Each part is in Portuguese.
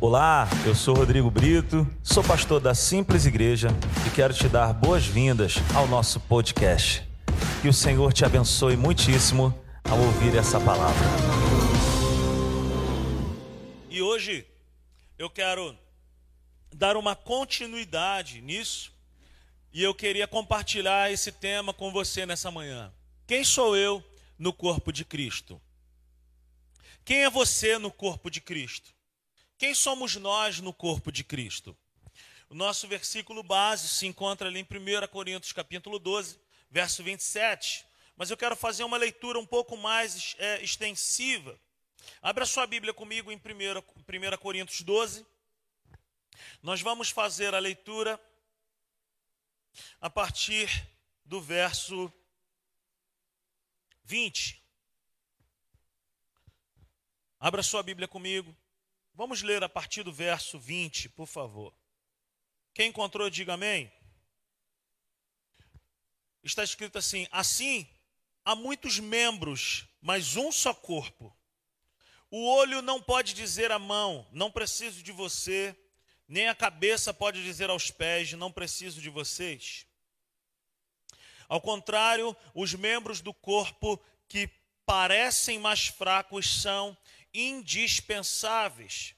Olá, eu sou Rodrigo Brito, sou pastor da Simples Igreja e quero te dar boas-vindas ao nosso podcast. Que o Senhor te abençoe muitíssimo ao ouvir essa palavra. E hoje eu quero dar uma continuidade nisso e eu queria compartilhar esse tema com você nessa manhã. Quem sou eu no corpo de Cristo? Quem é você no corpo de Cristo? Quem somos nós no corpo de Cristo? O nosso versículo base se encontra ali em 1 Coríntios capítulo 12, verso 27. Mas eu quero fazer uma leitura um pouco mais é, extensiva. Abra sua Bíblia comigo em 1, 1 Coríntios 12. Nós vamos fazer a leitura a partir do verso 20. Abra sua Bíblia comigo. Vamos ler a partir do verso 20, por favor. Quem encontrou, diga amém. Está escrito assim: Assim há muitos membros, mas um só corpo. O olho não pode dizer à mão, não preciso de você, nem a cabeça pode dizer aos pés, não preciso de vocês. Ao contrário, os membros do corpo que parecem mais fracos são indispensáveis.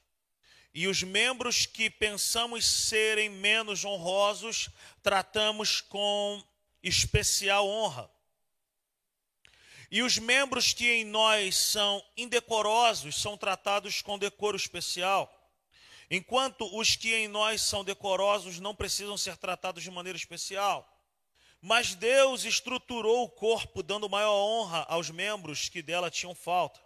E os membros que pensamos serem menos honrosos, tratamos com especial honra. E os membros que em nós são indecorosos são tratados com decoro especial, enquanto os que em nós são decorosos não precisam ser tratados de maneira especial. Mas Deus estruturou o corpo, dando maior honra aos membros que dela tinham falta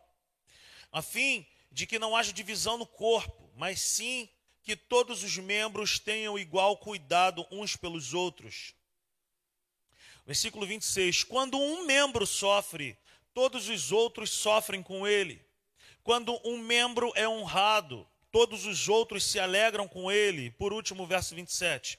a fim de que não haja divisão no corpo, mas sim que todos os membros tenham igual cuidado uns pelos outros. Versículo 26: Quando um membro sofre, todos os outros sofrem com ele. Quando um membro é honrado, todos os outros se alegram com ele. Por último, verso 27.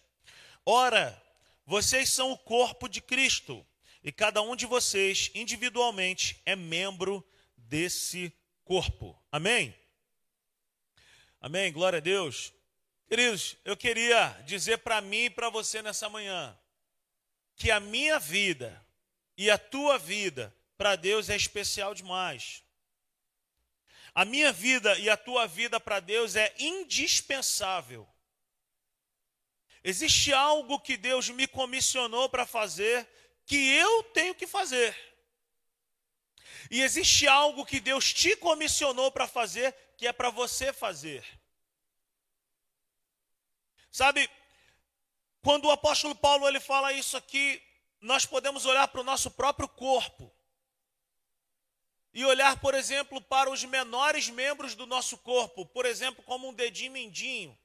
Ora, vocês são o corpo de Cristo, e cada um de vocês, individualmente, é membro desse corpo. Amém? Amém? Glória a Deus. Queridos, eu queria dizer para mim e para você nessa manhã que a minha vida e a tua vida para Deus é especial demais. A minha vida e a tua vida para Deus é indispensável. Existe algo que Deus me comissionou para fazer que eu tenho que fazer. E existe algo que Deus te comissionou para fazer, que é para você fazer. Sabe, quando o apóstolo Paulo ele fala isso aqui, nós podemos olhar para o nosso próprio corpo e olhar, por exemplo, para os menores membros do nosso corpo, por exemplo, como um dedinho mindinho,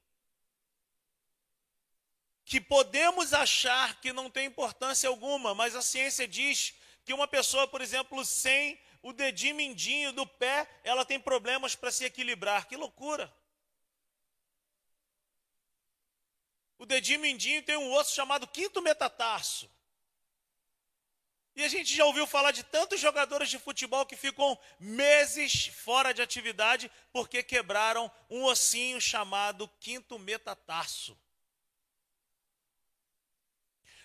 que podemos achar que não tem importância alguma, mas a ciência diz que uma pessoa, por exemplo, sem o dedinho mindinho do pé, ela tem problemas para se equilibrar. Que loucura! O dedinho mindinho tem um osso chamado quinto metatarso. E a gente já ouviu falar de tantos jogadores de futebol que ficam meses fora de atividade porque quebraram um ossinho chamado quinto metatarso.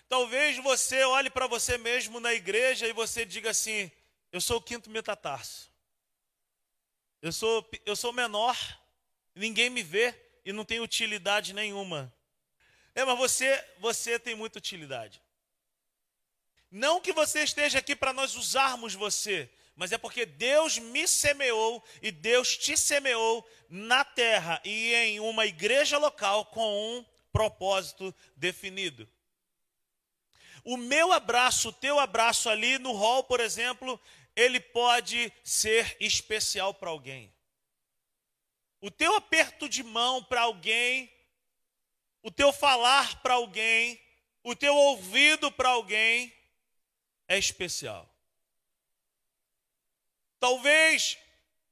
Talvez você olhe para você mesmo na igreja e você diga assim: eu sou o quinto metatarso. Eu sou, eu sou menor, ninguém me vê e não tem utilidade nenhuma. É, mas você, você tem muita utilidade. Não que você esteja aqui para nós usarmos você, mas é porque Deus me semeou e Deus te semeou na terra e em uma igreja local com um propósito definido. O meu abraço, o teu abraço ali no hall, por exemplo, ele pode ser especial para alguém. O teu aperto de mão para alguém, o teu falar para alguém, o teu ouvido para alguém é especial. Talvez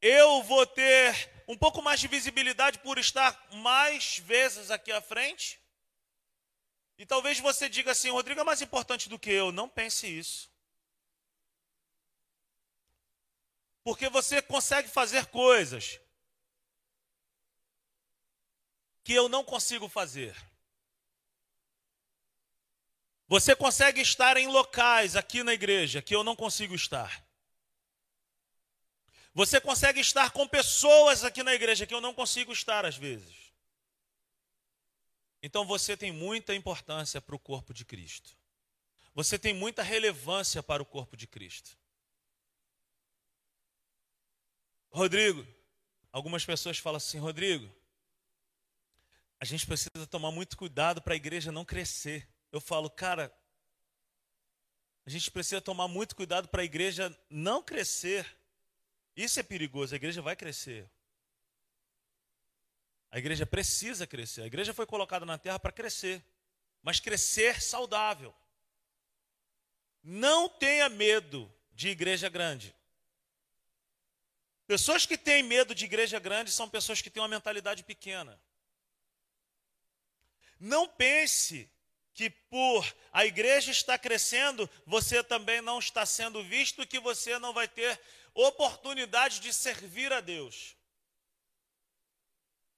eu vou ter um pouco mais de visibilidade por estar mais vezes aqui à frente. E talvez você diga assim, Rodrigo é mais importante do que eu. Não pense isso. Porque você consegue fazer coisas que eu não consigo fazer. Você consegue estar em locais aqui na igreja que eu não consigo estar. Você consegue estar com pessoas aqui na igreja que eu não consigo estar às vezes. Então você tem muita importância para o corpo de Cristo. Você tem muita relevância para o corpo de Cristo. Rodrigo, algumas pessoas falam assim: Rodrigo, a gente precisa tomar muito cuidado para a igreja não crescer. Eu falo, cara, a gente precisa tomar muito cuidado para a igreja não crescer. Isso é perigoso, a igreja vai crescer. A igreja precisa crescer. A igreja foi colocada na terra para crescer, mas crescer saudável. Não tenha medo de igreja grande. Pessoas que têm medo de igreja grande são pessoas que têm uma mentalidade pequena. Não pense que por a igreja estar crescendo, você também não está sendo visto que você não vai ter oportunidade de servir a Deus.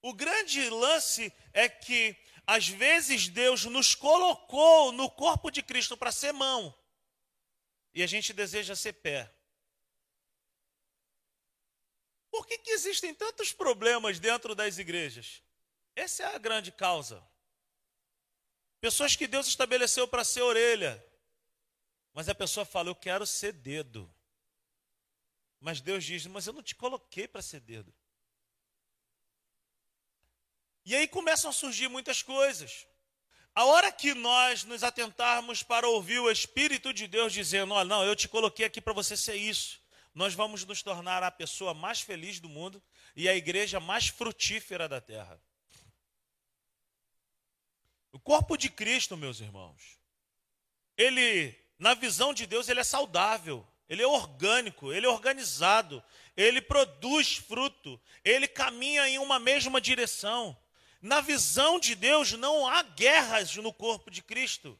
O grande lance é que, às vezes, Deus nos colocou no corpo de Cristo para ser mão, e a gente deseja ser pé. Por que, que existem tantos problemas dentro das igrejas? Essa é a grande causa. Pessoas que Deus estabeleceu para ser orelha, mas a pessoa fala: Eu quero ser dedo. Mas Deus diz: Mas eu não te coloquei para ser dedo. E aí começam a surgir muitas coisas. A hora que nós nos atentarmos para ouvir o Espírito de Deus dizendo: Olha, não, eu te coloquei aqui para você ser isso, nós vamos nos tornar a pessoa mais feliz do mundo e a igreja mais frutífera da terra. O corpo de Cristo, meus irmãos, ele, na visão de Deus, ele é saudável, ele é orgânico, ele é organizado, ele produz fruto, ele caminha em uma mesma direção. Na visão de Deus, não há guerras no corpo de Cristo.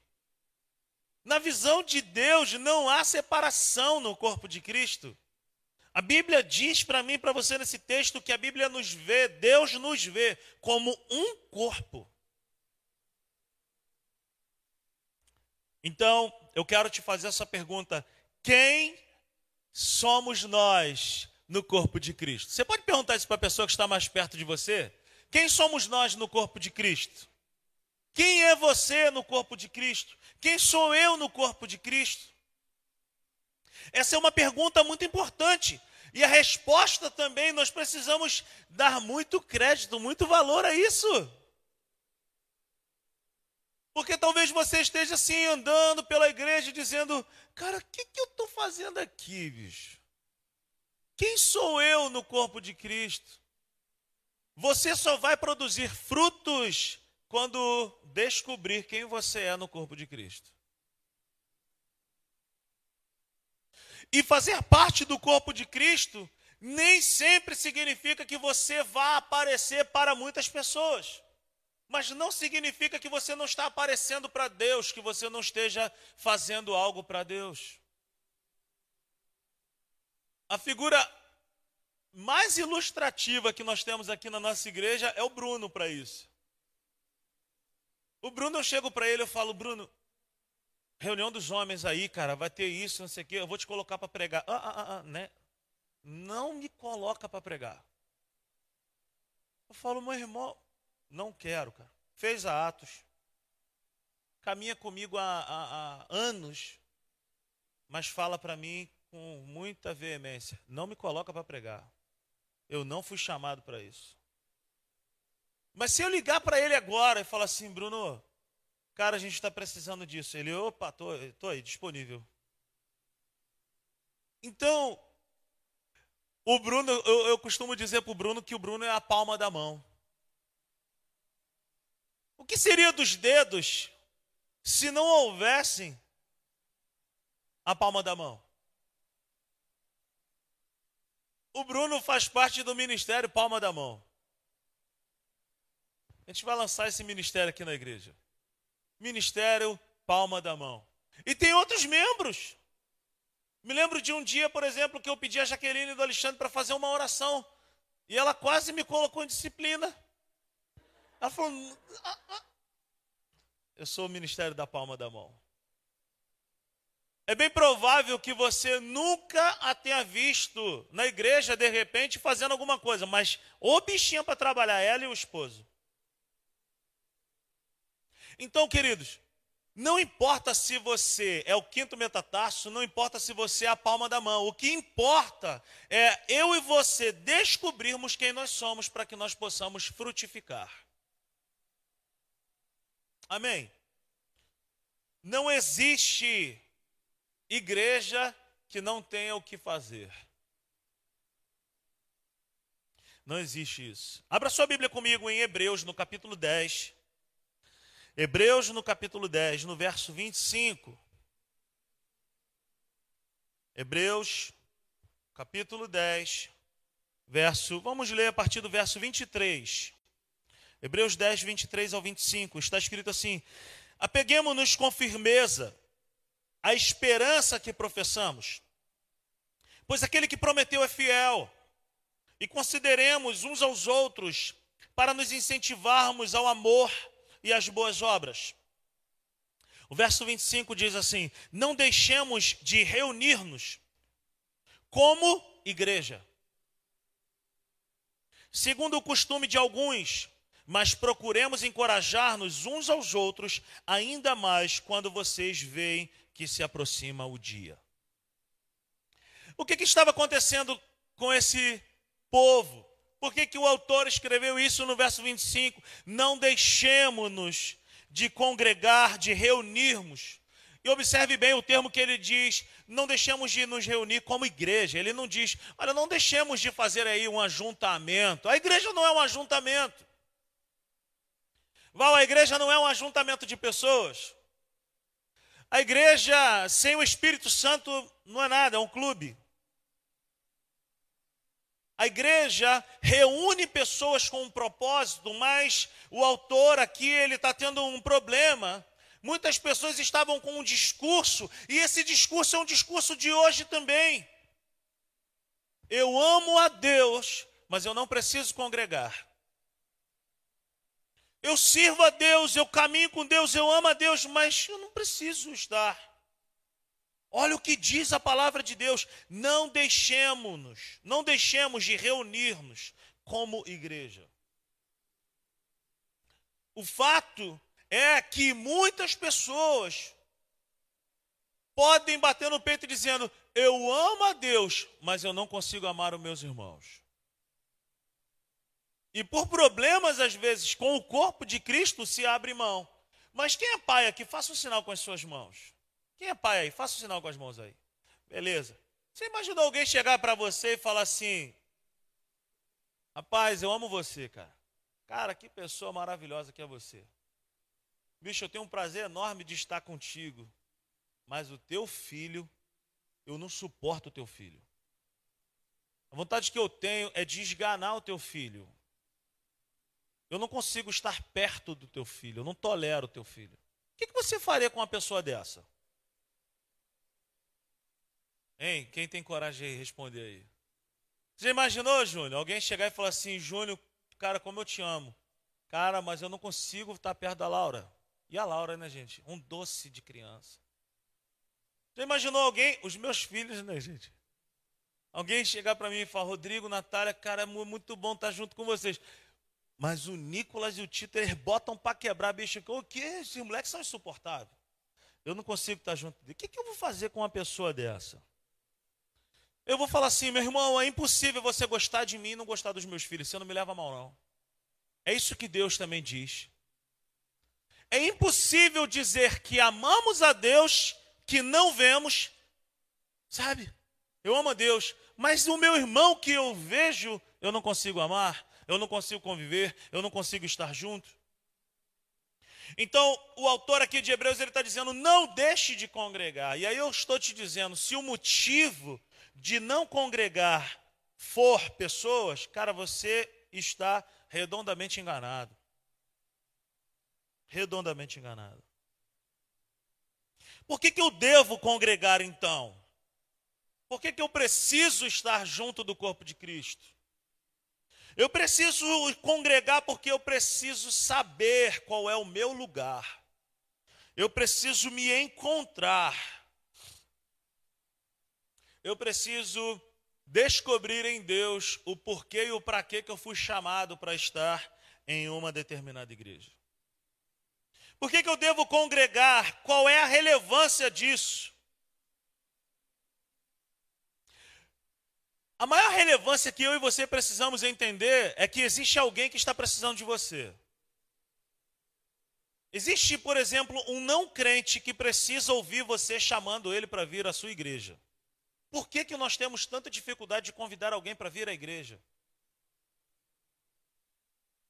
Na visão de Deus, não há separação no corpo de Cristo. A Bíblia diz para mim para você nesse texto que a Bíblia nos vê, Deus nos vê como um corpo. Então, eu quero te fazer essa pergunta: quem somos nós no corpo de Cristo? Você pode perguntar isso para a pessoa que está mais perto de você? Quem somos nós no corpo de Cristo? Quem é você no corpo de Cristo? Quem sou eu no corpo de Cristo? Essa é uma pergunta muito importante. E a resposta também, nós precisamos dar muito crédito, muito valor a isso. Porque talvez você esteja assim andando pela igreja dizendo: Cara, o que, que eu estou fazendo aqui, bicho? Quem sou eu no corpo de Cristo? Você só vai produzir frutos quando descobrir quem você é no corpo de Cristo. E fazer parte do corpo de Cristo nem sempre significa que você vá aparecer para muitas pessoas. Mas não significa que você não está aparecendo para Deus, que você não esteja fazendo algo para Deus. A figura mais ilustrativa que nós temos aqui na nossa igreja é o Bruno para isso. O Bruno, eu chego para ele, eu falo, Bruno, reunião dos homens aí, cara, vai ter isso, não sei o quê, eu vou te colocar para pregar. Ah, ah, ah, ah, né? Não me coloca para pregar. Eu falo, meu irmão, não quero, cara. Fez a Atos. Caminha comigo há, há, há anos. Mas fala para mim com muita veemência: não me coloca para pregar. Eu não fui chamado para isso. Mas se eu ligar para ele agora e falar assim, Bruno, cara, a gente está precisando disso. Ele, opa, tô, tô aí, disponível. Então, o Bruno, eu, eu costumo dizer para o Bruno que o Bruno é a palma da mão. O que seria dos dedos se não houvessem a palma da mão? O Bruno faz parte do ministério Palma da Mão. A gente vai lançar esse ministério aqui na igreja. Ministério Palma da Mão. E tem outros membros. Me lembro de um dia, por exemplo, que eu pedi a Jaqueline do Alexandre para fazer uma oração. E ela quase me colocou em disciplina. Ela falou: ah, ah. Eu sou o ministério da palma da mão. É bem provável que você nunca a tenha visto na igreja, de repente, fazendo alguma coisa, mas o bichinho para trabalhar, ela e o esposo. Então, queridos, não importa se você é o quinto metatarso, não importa se você é a palma da mão. O que importa é eu e você descobrirmos quem nós somos para que nós possamos frutificar. Amém? Não existe igreja que não tenha o que fazer. Não existe isso. Abra sua Bíblia comigo em Hebreus, no capítulo 10. Hebreus, no capítulo 10, no verso 25. Hebreus, capítulo 10, verso. Vamos ler a partir do verso 23. Hebreus 10, 23 ao 25. Está escrito assim: Apeguemos-nos com firmeza a esperança que professamos. Pois aquele que prometeu é fiel. E consideremos uns aos outros para nos incentivarmos ao amor e às boas obras. O verso 25 diz assim: Não deixemos de reunir-nos como igreja, segundo o costume de alguns, mas procuremos encorajar-nos uns aos outros, ainda mais quando vocês veem que se aproxima o dia. O que, que estava acontecendo com esse povo? Por que, que o autor escreveu isso no verso 25? Não deixemos-nos de congregar, de reunirmos. E observe bem o termo que ele diz: não deixemos de nos reunir como igreja. Ele não diz, olha, não deixemos de fazer aí um ajuntamento. A igreja não é um ajuntamento. Val, a igreja não é um ajuntamento de pessoas. A igreja sem o Espírito Santo não é nada, é um clube. A igreja reúne pessoas com um propósito, mas o autor aqui ele está tendo um problema. Muitas pessoas estavam com um discurso e esse discurso é um discurso de hoje também. Eu amo a Deus, mas eu não preciso congregar. Eu sirvo a Deus, eu caminho com Deus, eu amo a Deus, mas eu não preciso estar. Olha o que diz a palavra de Deus: não deixemos-nos, não deixemos de reunir-nos como igreja. O fato é que muitas pessoas podem bater no peito dizendo: Eu amo a Deus, mas eu não consigo amar os meus irmãos. E por problemas, às vezes, com o corpo de Cristo, se abre mão. Mas quem é pai aqui? Faça um sinal com as suas mãos. Quem é pai aí? Faça um sinal com as mãos aí. Beleza. Você imaginou alguém chegar para você e falar assim: Rapaz, eu amo você, cara. Cara, que pessoa maravilhosa que é você. Bicho, eu tenho um prazer enorme de estar contigo. Mas o teu filho, eu não suporto o teu filho. A vontade que eu tenho é de esganar o teu filho. Eu não consigo estar perto do teu filho, eu não tolero o teu filho. O que você faria com uma pessoa dessa? Hein? Quem tem coragem de responder aí? Você já imaginou, Júnior? Alguém chegar e falar assim, Júnior, cara, como eu te amo. Cara, mas eu não consigo estar perto da Laura. E a Laura, né, gente? Um doce de criança. Já imaginou alguém? Os meus filhos, né, gente? Alguém chegar para mim e falar, Rodrigo, Natália, cara, é muito bom estar junto com vocês. Mas o Nicolas e o Tito, eles botam para quebrar, bicho. O que? Esses moleques são insuportáveis. Eu não consigo estar junto dele. O que, que eu vou fazer com uma pessoa dessa? Eu vou falar assim, meu irmão, é impossível você gostar de mim e não gostar dos meus filhos. Você não me leva mal, não. É isso que Deus também diz. É impossível dizer que amamos a Deus que não vemos, sabe? Eu amo a Deus, mas o meu irmão que eu vejo, eu não consigo amar eu não consigo conviver, eu não consigo estar junto. Então, o autor aqui de Hebreus ele está dizendo: não deixe de congregar. E aí eu estou te dizendo: se o motivo de não congregar for pessoas, cara, você está redondamente enganado. Redondamente enganado. Por que, que eu devo congregar então? Por que, que eu preciso estar junto do corpo de Cristo? Eu preciso congregar porque eu preciso saber qual é o meu lugar. Eu preciso me encontrar. Eu preciso descobrir em Deus o porquê e o para que eu fui chamado para estar em uma determinada igreja. Por que, que eu devo congregar? Qual é a relevância disso? A maior relevância que eu e você precisamos entender é que existe alguém que está precisando de você. Existe, por exemplo, um não crente que precisa ouvir você chamando ele para vir à sua igreja. Por que, que nós temos tanta dificuldade de convidar alguém para vir à igreja?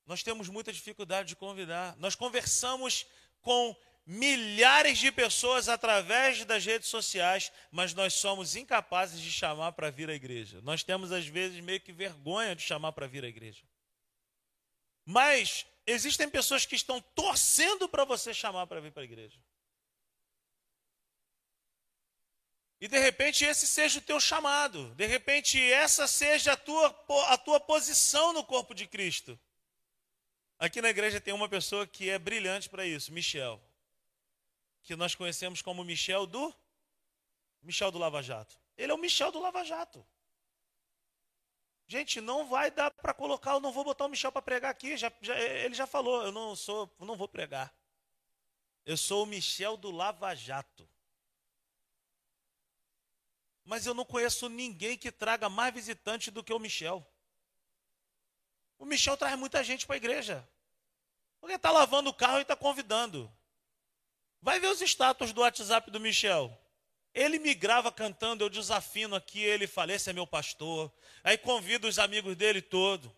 Nós temos muita dificuldade de convidar. Nós conversamos com milhares de pessoas através das redes sociais, mas nós somos incapazes de chamar para vir à igreja. Nós temos, às vezes, meio que vergonha de chamar para vir à igreja. Mas existem pessoas que estão torcendo para você chamar para vir para a igreja. E de repente esse seja o teu chamado, de repente essa seja a tua, a tua posição no corpo de Cristo. Aqui na igreja tem uma pessoa que é brilhante para isso, Michel que nós conhecemos como Michel do Michel do Lava Jato. Ele é o Michel do Lava Jato. Gente, não vai dar para colocar, eu não vou botar o Michel para pregar aqui. Já, já, ele já falou, eu não sou, não vou pregar. Eu sou o Michel do Lava Jato. Mas eu não conheço ninguém que traga mais visitante do que o Michel. O Michel traz muita gente para a igreja. Porque está lavando o carro e está convidando. Vai ver os status do WhatsApp do Michel. Ele me grava cantando, eu desafino aqui, ele fala, esse é meu pastor. Aí convido os amigos dele todo.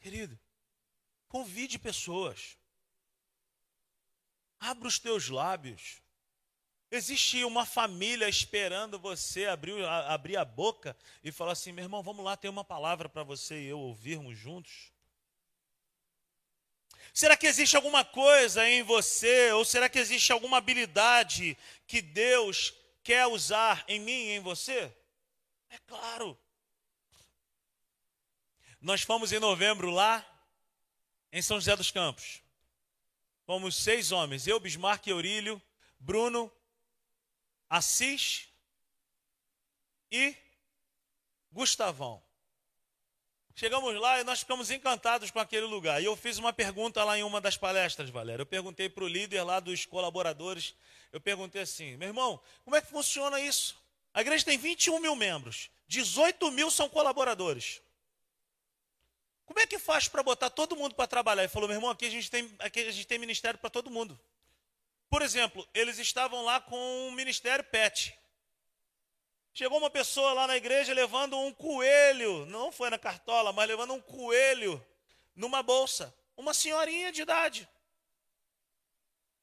Querido, convide pessoas. Abra os teus lábios. Existe uma família esperando você abrir, abrir a boca e falar assim: meu irmão, vamos lá, tem uma palavra para você e eu ouvirmos juntos. Será que existe alguma coisa em você, ou será que existe alguma habilidade que Deus quer usar em mim e em você? É claro. Nós fomos em novembro lá, em São José dos Campos. Fomos seis homens, eu, Bismarck, Eurílio, Bruno, Assis e Gustavão. Chegamos lá e nós ficamos encantados com aquele lugar. E eu fiz uma pergunta lá em uma das palestras, Valéria. Eu perguntei para o líder lá dos colaboradores, eu perguntei assim, meu irmão, como é que funciona isso? A igreja tem 21 mil membros, 18 mil são colaboradores. Como é que faz para botar todo mundo para trabalhar? Ele falou, meu irmão, aqui a gente tem, aqui a gente tem ministério para todo mundo. Por exemplo, eles estavam lá com o ministério PET. Chegou uma pessoa lá na igreja levando um coelho, não foi na cartola, mas levando um coelho numa bolsa. Uma senhorinha de idade.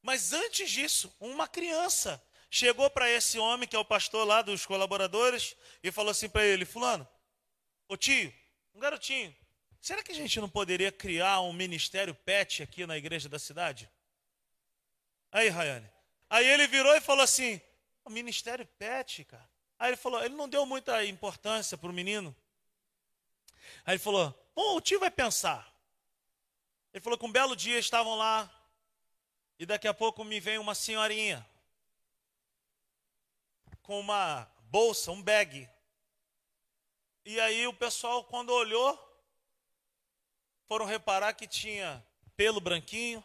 Mas antes disso, uma criança chegou para esse homem, que é o pastor lá dos colaboradores, e falou assim para ele: Fulano, ô tio, um garotinho, será que a gente não poderia criar um ministério pet aqui na igreja da cidade? Aí, Rayane. Aí ele virou e falou assim: o ministério pet, cara. Aí ele falou, ele não deu muita importância para o menino. Aí ele falou, bom, o tio vai pensar. Ele falou que um belo dia estavam lá e daqui a pouco me vem uma senhorinha com uma bolsa, um bag. E aí o pessoal, quando olhou, foram reparar que tinha pelo branquinho,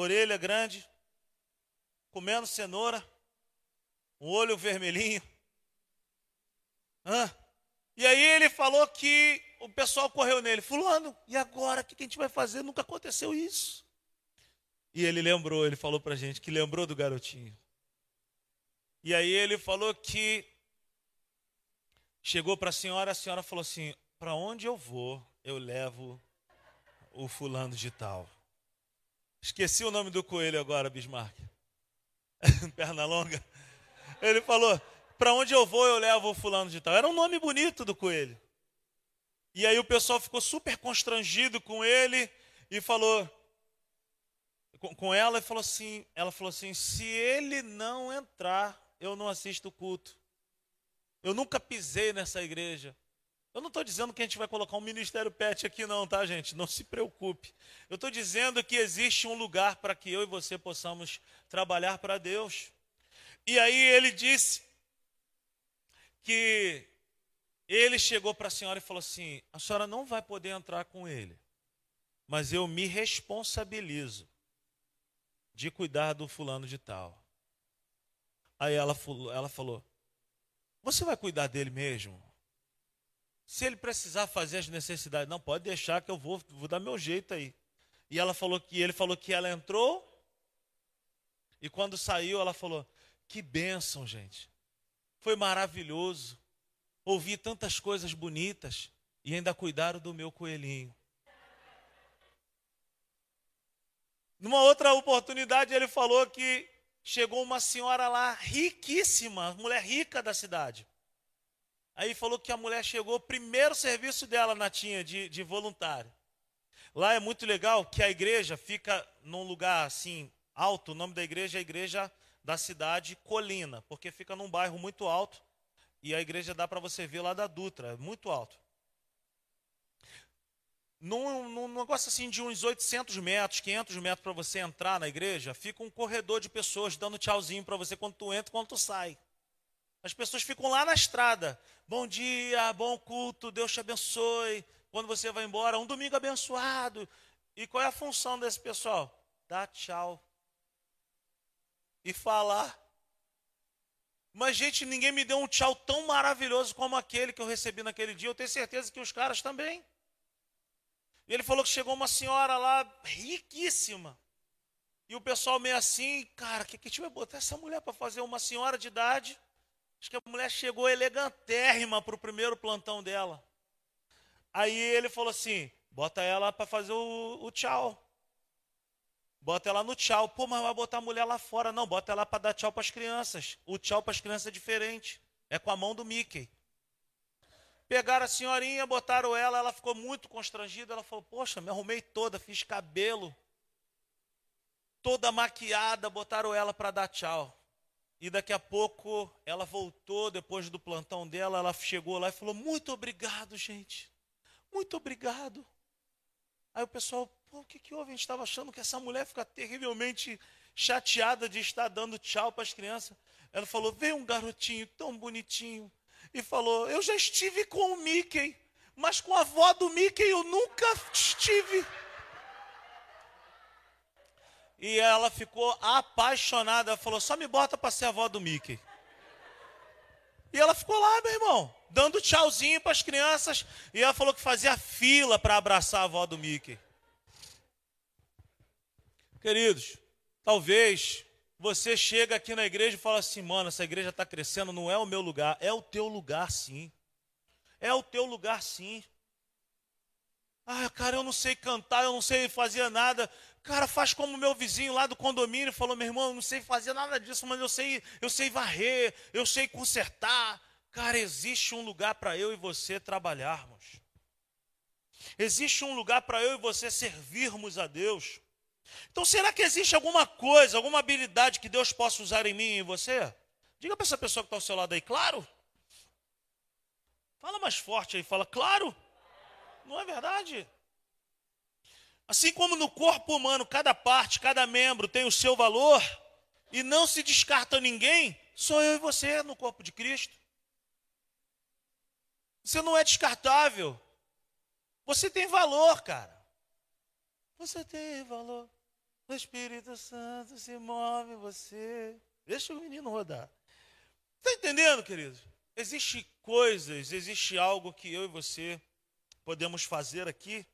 orelha grande, comendo cenoura, um olho vermelhinho. Hã? E aí ele falou que o pessoal correu nele, fulano, e agora o que a gente vai fazer? Nunca aconteceu isso. E ele lembrou, ele falou para a gente que lembrou do garotinho. E aí ele falou que chegou para a senhora, a senhora falou assim: para onde eu vou, eu levo o fulano de tal. Esqueci o nome do coelho agora, Bismarck. Perna longa. Ele falou: para onde eu vou, eu levo o fulano de tal. Era um nome bonito do coelho. E aí o pessoal ficou super constrangido com ele e falou com, ela e falou assim, ela falou assim: "Se ele não entrar, eu não assisto o culto. Eu nunca pisei nessa igreja. Eu não estou dizendo que a gente vai colocar um ministério pet aqui, não, tá, gente? Não se preocupe. Eu estou dizendo que existe um lugar para que eu e você possamos trabalhar para Deus. E aí ele disse que ele chegou para a senhora e falou assim: a senhora não vai poder entrar com ele, mas eu me responsabilizo de cuidar do fulano de tal. Aí ela, ela falou: Você vai cuidar dele mesmo? Se ele precisar fazer as necessidades, não pode deixar que eu vou, vou dar meu jeito aí. E ela falou que ele falou que ela entrou e quando saiu ela falou: "Que bênção, gente. Foi maravilhoso. Ouvi tantas coisas bonitas e ainda cuidaram do meu coelhinho." Numa outra oportunidade ele falou que chegou uma senhora lá riquíssima, mulher rica da cidade. Aí falou que a mulher chegou, primeiro serviço dela na tinha de, de voluntário. Lá é muito legal que a igreja fica num lugar assim alto. O nome da igreja é a igreja da cidade Colina, porque fica num bairro muito alto e a igreja dá para você ver lá da Dutra, é muito alto. Num, num, negócio assim de uns 800 metros, 500 metros para você entrar na igreja, fica um corredor de pessoas dando tchauzinho para você quando tu entra e quando tu sai. As pessoas ficam lá na estrada. Bom dia, bom culto, Deus te abençoe. Quando você vai embora, um domingo abençoado. E qual é a função desse pessoal? Dar tchau. E falar. Mas, gente, ninguém me deu um tchau tão maravilhoso como aquele que eu recebi naquele dia. Eu tenho certeza que os caras também. E ele falou que chegou uma senhora lá, riquíssima. E o pessoal meio assim, cara, que que a gente vai botar essa mulher para fazer uma senhora de idade? Acho que a mulher chegou elegantérrima para o primeiro plantão dela. Aí ele falou assim: bota ela para fazer o, o, tchau. Bota ela no tchau. Pô, mas vai botar a mulher lá fora. Não, bota ela para dar tchau para as crianças. O tchau para as crianças é diferente. É com a mão do Mickey. Pegaram a senhorinha, botaram ela, ela ficou muito constrangida. Ela falou: Poxa, me arrumei toda, fiz cabelo, toda maquiada, botaram ela para dar tchau. E daqui a pouco ela voltou, depois do plantão dela, ela chegou lá e falou: Muito obrigado, gente. Muito obrigado. Aí o pessoal, pô, o que, que houve? A gente estava achando que essa mulher fica terrivelmente chateada de estar dando tchau para as crianças. Ela falou: Veio um garotinho tão bonitinho e falou: Eu já estive com o Mickey, mas com a avó do Mickey eu nunca estive. E ela ficou apaixonada. Ela falou: só me bota para ser avó do Mickey. E ela ficou lá, meu irmão, dando tchauzinho para as crianças. E ela falou que fazia fila para abraçar a avó do Mickey. Queridos, talvez você chega aqui na igreja e fala assim, mano, essa igreja está crescendo, não é o meu lugar. É o teu lugar, sim. É o teu lugar, sim. Ah, cara, eu não sei cantar, eu não sei fazer nada. Cara, faz como meu vizinho lá do condomínio falou, meu irmão, eu não sei fazer nada disso, mas eu sei, eu sei varrer, eu sei consertar. Cara, existe um lugar para eu e você trabalharmos. Existe um lugar para eu e você servirmos a Deus. Então, será que existe alguma coisa, alguma habilidade que Deus possa usar em mim e em você? Diga para essa pessoa que está ao seu lado aí, claro. Fala mais forte aí, fala, claro. Não é verdade? Assim como no corpo humano, cada parte, cada membro tem o seu valor, e não se descarta ninguém, sou eu e você no corpo de Cristo. Você não é descartável. Você tem valor, cara. Você tem valor. O Espírito Santo se move em você. Deixa o menino rodar. Está entendendo, queridos? Existem coisas, existe algo que eu e você podemos fazer aqui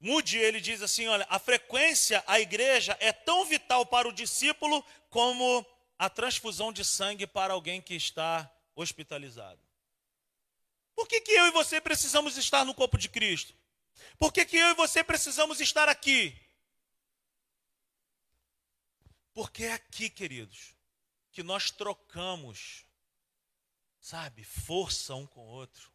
Mude, ele diz assim: olha, a frequência à igreja é tão vital para o discípulo como a transfusão de sangue para alguém que está hospitalizado. Por que, que eu e você precisamos estar no corpo de Cristo? Por que, que eu e você precisamos estar aqui? Porque é aqui, queridos, que nós trocamos, sabe, força um com o outro.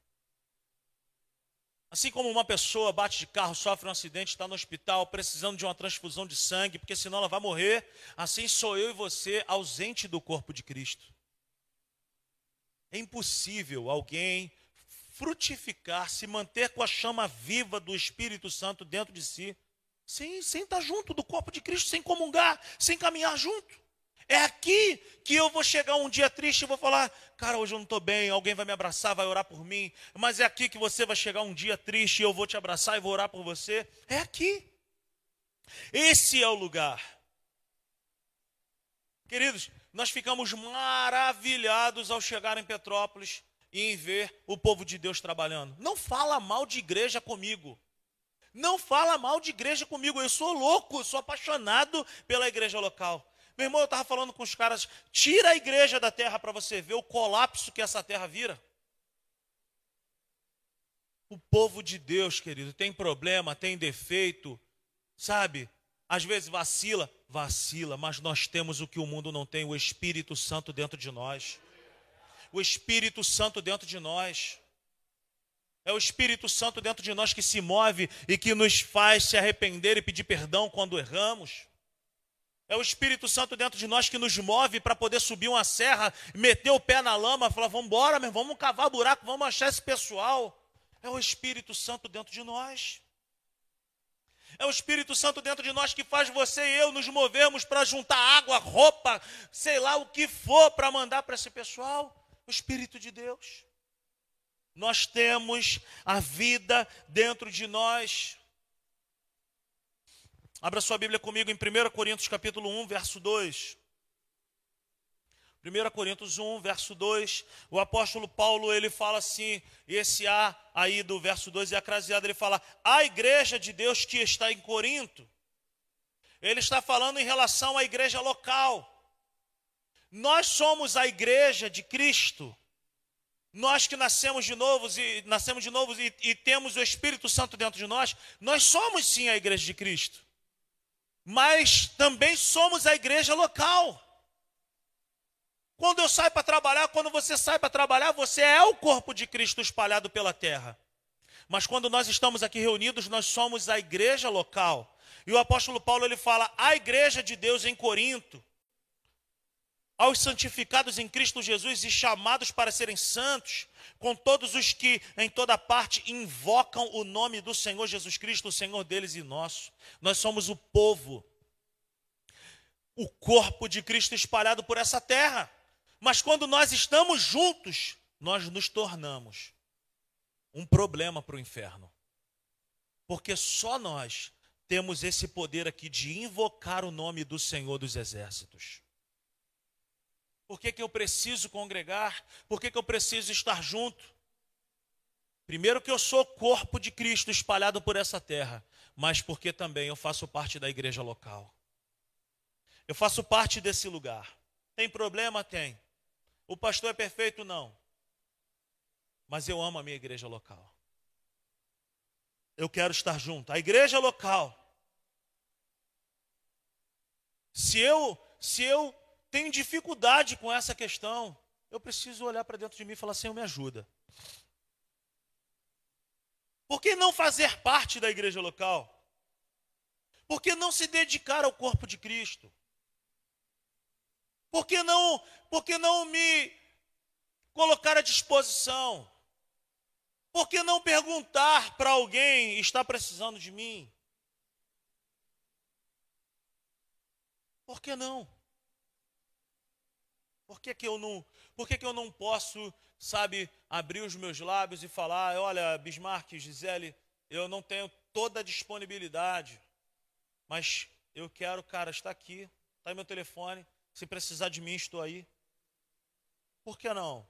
Assim como uma pessoa bate de carro, sofre um acidente, está no hospital precisando de uma transfusão de sangue, porque senão ela vai morrer, assim sou eu e você ausente do corpo de Cristo. É impossível alguém frutificar, se manter com a chama viva do Espírito Santo dentro de si, sem, sem estar junto do corpo de Cristo, sem comungar, sem caminhar junto. É aqui que eu vou chegar um dia triste e vou falar, cara, hoje eu não estou bem, alguém vai me abraçar, vai orar por mim. Mas é aqui que você vai chegar um dia triste e eu vou te abraçar e vou orar por você. É aqui. Esse é o lugar. Queridos, nós ficamos maravilhados ao chegar em Petrópolis e em ver o povo de Deus trabalhando. Não fala mal de igreja comigo. Não fala mal de igreja comigo. Eu sou louco, eu sou apaixonado pela igreja local. Meu irmão, eu estava falando com os caras: tira a igreja da terra para você ver o colapso que essa terra vira. O povo de Deus, querido, tem problema, tem defeito, sabe? Às vezes vacila, vacila, mas nós temos o que o mundo não tem: o Espírito Santo dentro de nós o Espírito Santo dentro de nós. É o Espírito Santo dentro de nós que se move e que nos faz se arrepender e pedir perdão quando erramos. É o Espírito Santo dentro de nós que nos move para poder subir uma serra, meter o pé na lama, falar: vamos embora, vamos cavar buraco, vamos achar esse pessoal. É o Espírito Santo dentro de nós. É o Espírito Santo dentro de nós que faz você e eu nos movermos para juntar água, roupa, sei lá o que for para mandar para esse pessoal o Espírito de Deus. Nós temos a vida dentro de nós. Abra sua Bíblia comigo em 1 Coríntios capítulo 1, verso 2. 1 Coríntios 1, verso 2, o apóstolo Paulo, ele fala assim, esse A aí do verso 2 é acraseado, ele fala, a igreja de Deus que está em Corinto, ele está falando em relação à igreja local, nós somos a igreja de Cristo. Nós que nascemos de novo e nascemos de novo e, e temos o Espírito Santo dentro de nós, nós somos sim a igreja de Cristo. Mas também somos a igreja local. Quando eu saio para trabalhar, quando você sai para trabalhar, você é o corpo de Cristo espalhado pela terra. Mas quando nós estamos aqui reunidos, nós somos a igreja local. E o apóstolo Paulo ele fala: a igreja de Deus em Corinto aos santificados em Cristo Jesus e chamados para serem santos, com todos os que em toda parte invocam o nome do Senhor Jesus Cristo, o Senhor deles e nosso. Nós somos o povo, o corpo de Cristo espalhado por essa terra. Mas quando nós estamos juntos, nós nos tornamos um problema para o inferno. Porque só nós temos esse poder aqui de invocar o nome do Senhor dos exércitos. Por que, que eu preciso congregar? Por que, que eu preciso estar junto? Primeiro, que eu sou corpo de Cristo espalhado por essa terra, mas porque também eu faço parte da igreja local. Eu faço parte desse lugar. Tem problema? Tem. O pastor é perfeito? Não. Mas eu amo a minha igreja local. Eu quero estar junto. A igreja local. Se eu, se eu tenho dificuldade com essa questão. Eu preciso olhar para dentro de mim e falar: Senhor, me ajuda. Por que não fazer parte da igreja local? Por que não se dedicar ao corpo de Cristo? Por que não, por que não me colocar à disposição? Por que não perguntar para alguém está precisando de mim? Por que não? Por que, que eu não, por que, que eu não posso, sabe, abrir os meus lábios e falar, olha, Bismarck, Gisele, eu não tenho toda a disponibilidade, mas eu quero, cara, estar aqui, está aí meu telefone, se precisar de mim, estou aí. Por que não?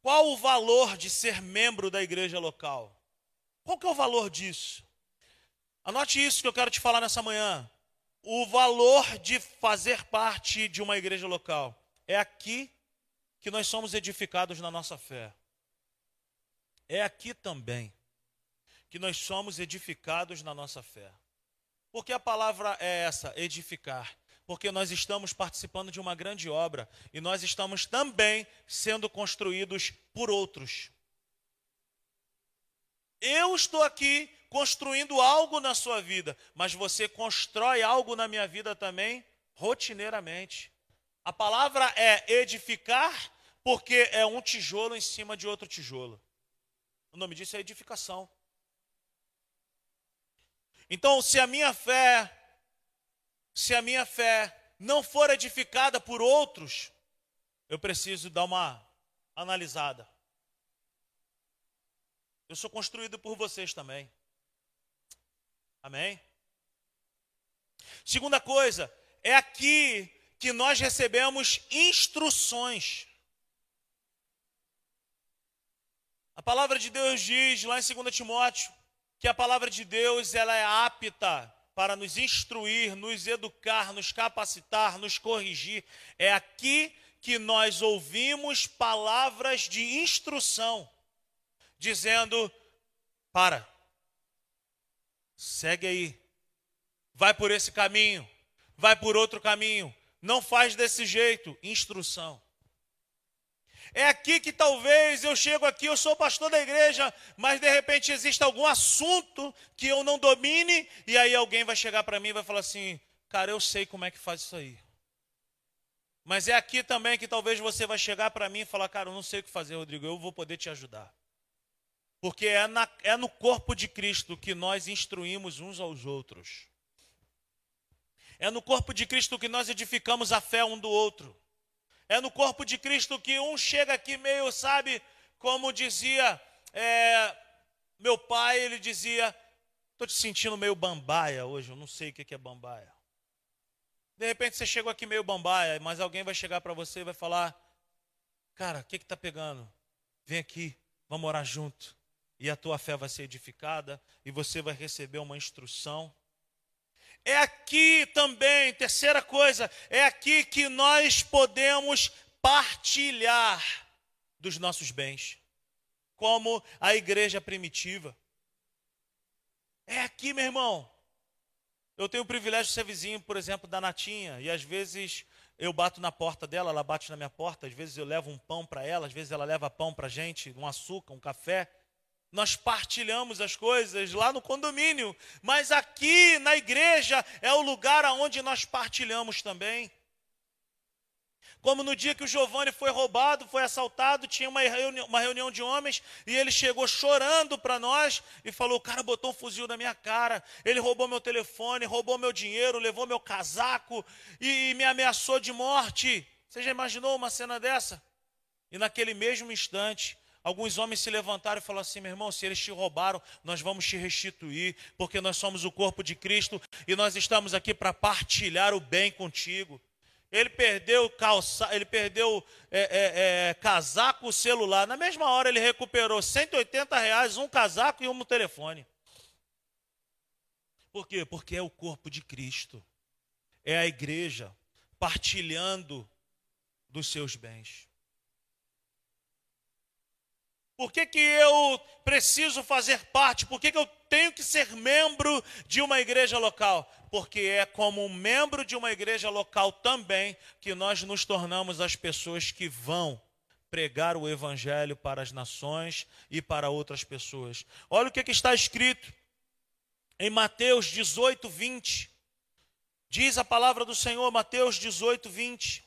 Qual o valor de ser membro da igreja local? Qual que é o valor disso? Anote isso que eu quero te falar nessa manhã o valor de fazer parte de uma igreja local. É aqui que nós somos edificados na nossa fé. É aqui também que nós somos edificados na nossa fé. Porque a palavra é essa, edificar. Porque nós estamos participando de uma grande obra e nós estamos também sendo construídos por outros. Eu estou aqui construindo algo na sua vida, mas você constrói algo na minha vida também rotineiramente. A palavra é edificar porque é um tijolo em cima de outro tijolo. O nome disso é edificação. Então, se a minha fé, se a minha fé não for edificada por outros, eu preciso dar uma analisada. Eu sou construído por vocês também. Amém? Segunda coisa, é aqui que nós recebemos instruções. A palavra de Deus diz lá em 2 Timóteo que a palavra de Deus ela é apta para nos instruir, nos educar, nos capacitar, nos corrigir. É aqui que nós ouvimos palavras de instrução, dizendo: para, segue aí, vai por esse caminho, vai por outro caminho, não faz desse jeito. Instrução. É aqui que talvez eu chego aqui, eu sou pastor da igreja, mas de repente existe algum assunto que eu não domine, e aí alguém vai chegar para mim e vai falar assim: Cara, eu sei como é que faz isso aí. Mas é aqui também que talvez você vai chegar para mim e falar: Cara, eu não sei o que fazer, Rodrigo, eu vou poder te ajudar. Porque é, na, é no corpo de Cristo que nós instruímos uns aos outros. É no corpo de Cristo que nós edificamos a fé um do outro. É no corpo de Cristo que um chega aqui meio, sabe, como dizia é, meu pai, ele dizia: estou te sentindo meio bambaia hoje, eu não sei o que é bambaia. De repente você chegou aqui meio bambaia, mas alguém vai chegar para você e vai falar: Cara, o que está pegando? Vem aqui, vamos orar junto. E a tua fé vai ser edificada e você vai receber uma instrução. É aqui também, terceira coisa, é aqui que nós podemos partilhar dos nossos bens, como a igreja primitiva. É aqui, meu irmão. Eu tenho o privilégio de ser vizinho, por exemplo, da Natinha, e às vezes eu bato na porta dela, ela bate na minha porta, às vezes eu levo um pão para ela, às vezes ela leva pão para gente, um açúcar, um café nós partilhamos as coisas lá no condomínio, mas aqui na igreja é o lugar aonde nós partilhamos também. Como no dia que o Giovanni foi roubado, foi assaltado, tinha uma reunião, uma reunião de homens e ele chegou chorando para nós e falou: O cara botou um fuzil na minha cara, ele roubou meu telefone, roubou meu dinheiro, levou meu casaco e, e me ameaçou de morte. Você já imaginou uma cena dessa? E naquele mesmo instante, Alguns homens se levantaram e falaram assim: meu irmão, se eles te roubaram, nós vamos te restituir, porque nós somos o corpo de Cristo e nós estamos aqui para partilhar o bem contigo. Ele perdeu calça, ele perdeu é, é, é, casaco, celular. Na mesma hora ele recuperou 180 reais, um casaco e um telefone. Por quê? Porque é o corpo de Cristo. É a igreja partilhando dos seus bens. Por que, que eu preciso fazer parte? Por que, que eu tenho que ser membro de uma igreja local? Porque é como um membro de uma igreja local também que nós nos tornamos as pessoas que vão pregar o evangelho para as nações e para outras pessoas. Olha o que, que está escrito em Mateus 18, 20. Diz a palavra do Senhor, Mateus 18, 20.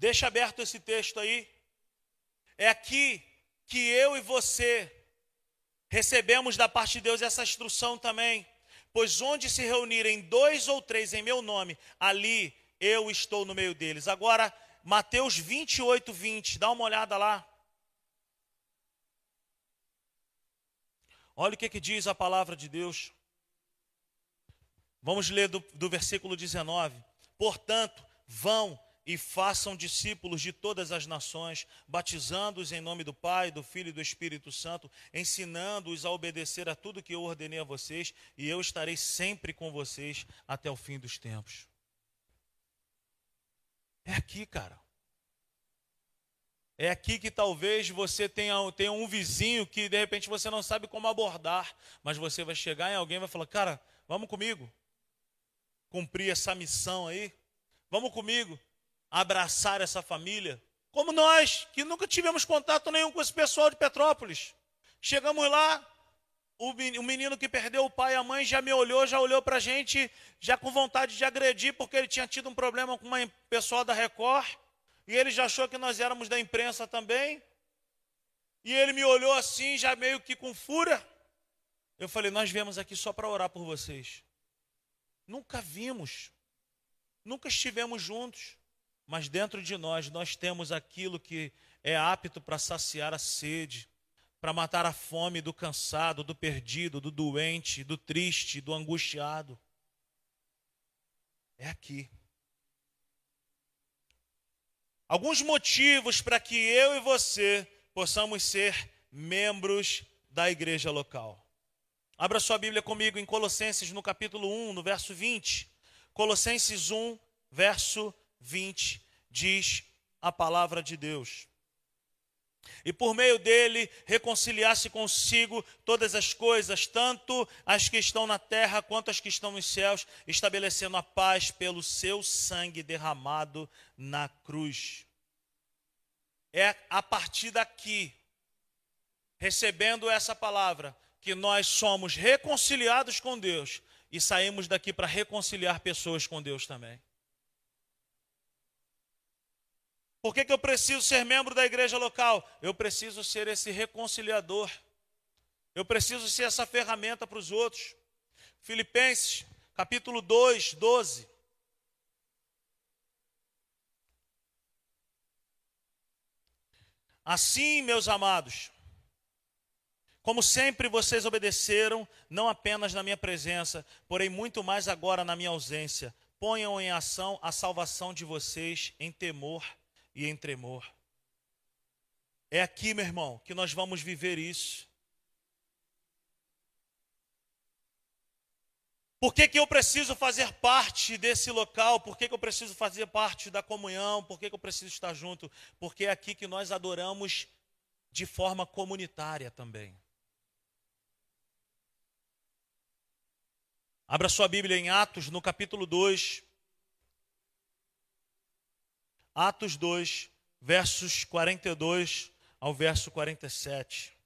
Deixa aberto esse texto aí. É aqui que eu e você recebemos da parte de Deus essa instrução também. Pois onde se reunirem dois ou três em meu nome, ali eu estou no meio deles. Agora, Mateus 28, 20, dá uma olhada lá. Olha o que, que diz a palavra de Deus. Vamos ler do, do versículo 19. Portanto, vão e façam discípulos de todas as nações, batizando-os em nome do Pai, do Filho e do Espírito Santo, ensinando-os a obedecer a tudo que eu ordenei a vocês, e eu estarei sempre com vocês até o fim dos tempos. É aqui, cara. É aqui que talvez você tenha, tenha um vizinho que de repente você não sabe como abordar, mas você vai chegar em alguém e vai falar: Cara, vamos comigo cumprir essa missão aí. Vamos comigo abraçar essa família, como nós, que nunca tivemos contato nenhum com esse pessoal de Petrópolis. Chegamos lá, o menino que perdeu o pai e a mãe já me olhou, já olhou para a gente, já com vontade de agredir, porque ele tinha tido um problema com uma pessoa da Record, e ele já achou que nós éramos da imprensa também. E ele me olhou assim, já meio que com fúria. Eu falei: Nós viemos aqui só para orar por vocês. Nunca vimos, nunca estivemos juntos, mas dentro de nós, nós temos aquilo que é apto para saciar a sede, para matar a fome do cansado, do perdido, do doente, do triste, do angustiado. É aqui. Alguns motivos para que eu e você possamos ser membros da igreja local. Abra sua Bíblia comigo em Colossenses, no capítulo 1, no verso 20. Colossenses 1, verso 20, diz a palavra de Deus. E por meio dele reconciliasse consigo todas as coisas, tanto as que estão na terra quanto as que estão nos céus, estabelecendo a paz pelo seu sangue derramado na cruz. É a partir daqui, recebendo essa palavra, que nós somos reconciliados com Deus e saímos daqui para reconciliar pessoas com Deus também. Por que, que eu preciso ser membro da igreja local? Eu preciso ser esse reconciliador. Eu preciso ser essa ferramenta para os outros. Filipenses, capítulo 2, 12. Assim, meus amados, como sempre vocês obedeceram, não apenas na minha presença, porém muito mais agora na minha ausência, ponham em ação a salvação de vocês em temor e em tremor. É aqui, meu irmão, que nós vamos viver isso. Por que, que eu preciso fazer parte desse local? Por que, que eu preciso fazer parte da comunhão? Por que, que eu preciso estar junto? Porque é aqui que nós adoramos de forma comunitária também. Abra sua Bíblia em Atos, no capítulo 2. Atos 2, versos 42 ao verso 47.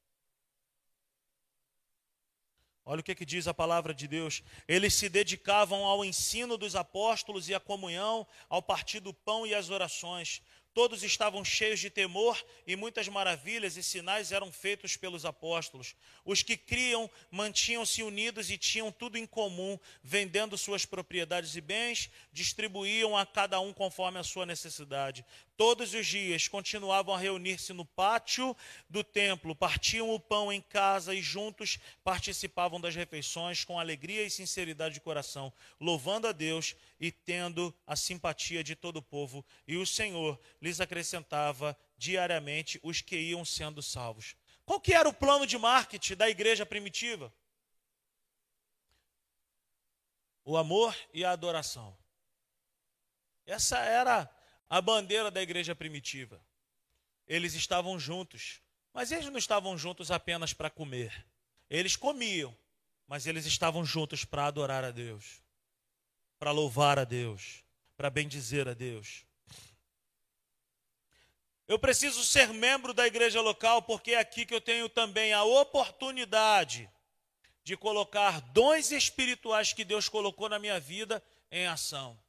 Olha o que, que, diz a palavra de Deus. Eles se dedicavam ao ensino dos apóstolos e à comunhão, ao partir do pão e às orações. Todos estavam cheios de temor e muitas maravilhas e sinais eram feitos pelos apóstolos. Os que criam mantinham-se unidos e tinham tudo em comum, vendendo suas propriedades e bens, distribuíam a cada um conforme a sua necessidade. Todos os dias continuavam a reunir-se no pátio do templo, partiam o pão em casa e juntos participavam das refeições com alegria e sinceridade de coração, louvando a Deus e tendo a simpatia de todo o povo. E o Senhor lhes acrescentava diariamente os que iam sendo salvos. Qual que era o plano de marketing da igreja primitiva? O amor e a adoração. Essa era a bandeira da igreja primitiva. Eles estavam juntos, mas eles não estavam juntos apenas para comer. Eles comiam, mas eles estavam juntos para adorar a Deus, para louvar a Deus, para bendizer a Deus. Eu preciso ser membro da igreja local porque é aqui que eu tenho também a oportunidade de colocar dons espirituais que Deus colocou na minha vida em ação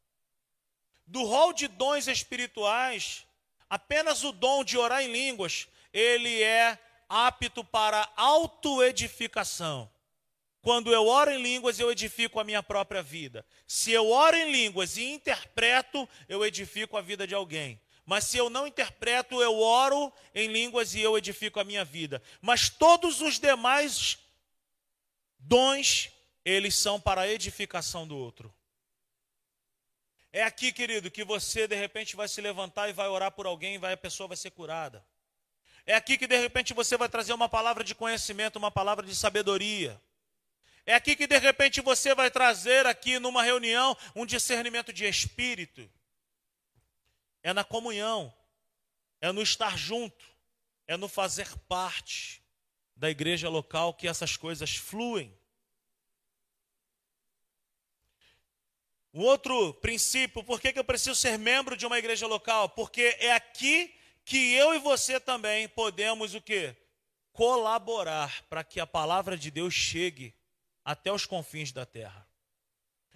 do rol de dons espirituais, apenas o dom de orar em línguas, ele é apto para autoedificação. Quando eu oro em línguas, eu edifico a minha própria vida. Se eu oro em línguas e interpreto, eu edifico a vida de alguém. Mas se eu não interpreto, eu oro em línguas e eu edifico a minha vida. Mas todos os demais dons, eles são para a edificação do outro. É aqui, querido, que você de repente vai se levantar e vai orar por alguém e a pessoa vai ser curada. É aqui que de repente você vai trazer uma palavra de conhecimento, uma palavra de sabedoria. É aqui que de repente você vai trazer aqui numa reunião um discernimento de espírito. É na comunhão, é no estar junto, é no fazer parte da igreja local que essas coisas fluem. Um outro princípio, por que, que eu preciso ser membro de uma igreja local? Porque é aqui que eu e você também podemos o quê? colaborar para que a palavra de Deus chegue até os confins da terra.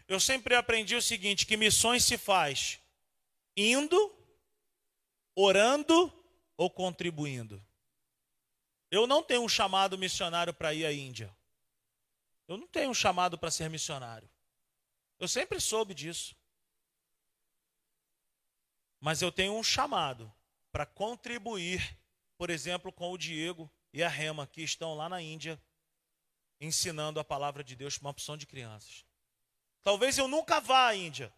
Eu sempre aprendi o seguinte: que missões se faz indo, orando ou contribuindo. Eu não tenho um chamado missionário para ir à Índia. Eu não tenho um chamado para ser missionário. Eu sempre soube disso. Mas eu tenho um chamado para contribuir, por exemplo, com o Diego e a Rema, que estão lá na Índia, ensinando a palavra de Deus para uma opção de crianças. Talvez eu nunca vá à Índia.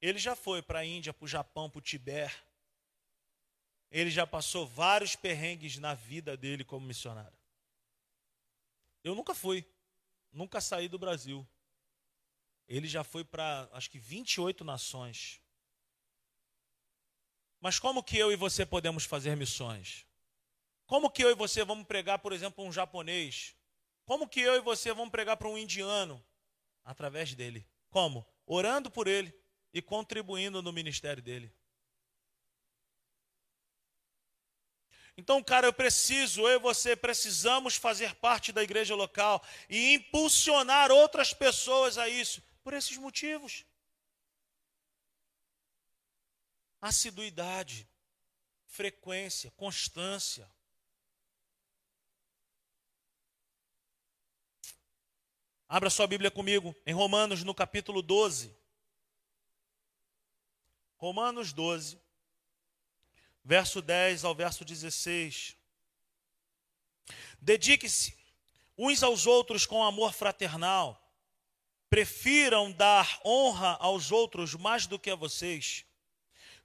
Ele já foi para a Índia, para o Japão, para o Tibete. Ele já passou vários perrengues na vida dele como missionário. Eu nunca fui, nunca saí do Brasil. Ele já foi para, acho que 28 nações. Mas como que eu e você podemos fazer missões? Como que eu e você vamos pregar, por exemplo, um japonês? Como que eu e você vamos pregar para um indiano? Através dele. Como? Orando por ele e contribuindo no ministério dele. Então, cara, eu preciso, eu e você precisamos fazer parte da igreja local e impulsionar outras pessoas a isso, por esses motivos. Assiduidade, frequência, constância. Abra sua Bíblia comigo em Romanos, no capítulo 12. Romanos 12 verso 10 ao verso 16. Dedique-se uns aos outros com amor fraternal. Prefiram dar honra aos outros mais do que a vocês.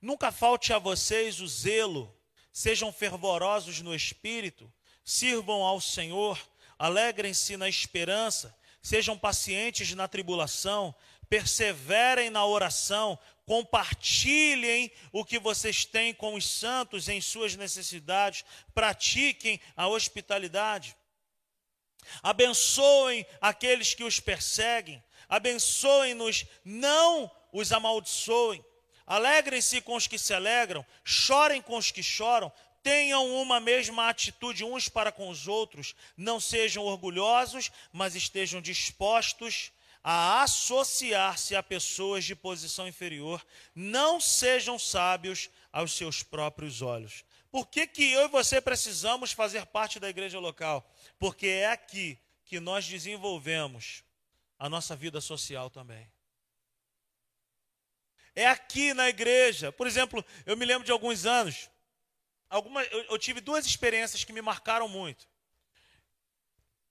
Nunca falte a vocês o zelo. Sejam fervorosos no espírito. Sirvam ao Senhor. Alegrem-se na esperança. Sejam pacientes na tribulação. Perseverem na oração compartilhem o que vocês têm com os santos em suas necessidades, pratiquem a hospitalidade. Abençoem aqueles que os perseguem, abençoem-nos, não os amaldiçoem. Alegrem-se com os que se alegram, chorem com os que choram, tenham uma mesma atitude uns para com os outros, não sejam orgulhosos, mas estejam dispostos a associar-se a pessoas de posição inferior, não sejam sábios aos seus próprios olhos. Por que, que eu e você precisamos fazer parte da igreja local? Porque é aqui que nós desenvolvemos a nossa vida social também. É aqui na igreja. Por exemplo, eu me lembro de alguns anos, alguma, eu, eu tive duas experiências que me marcaram muito.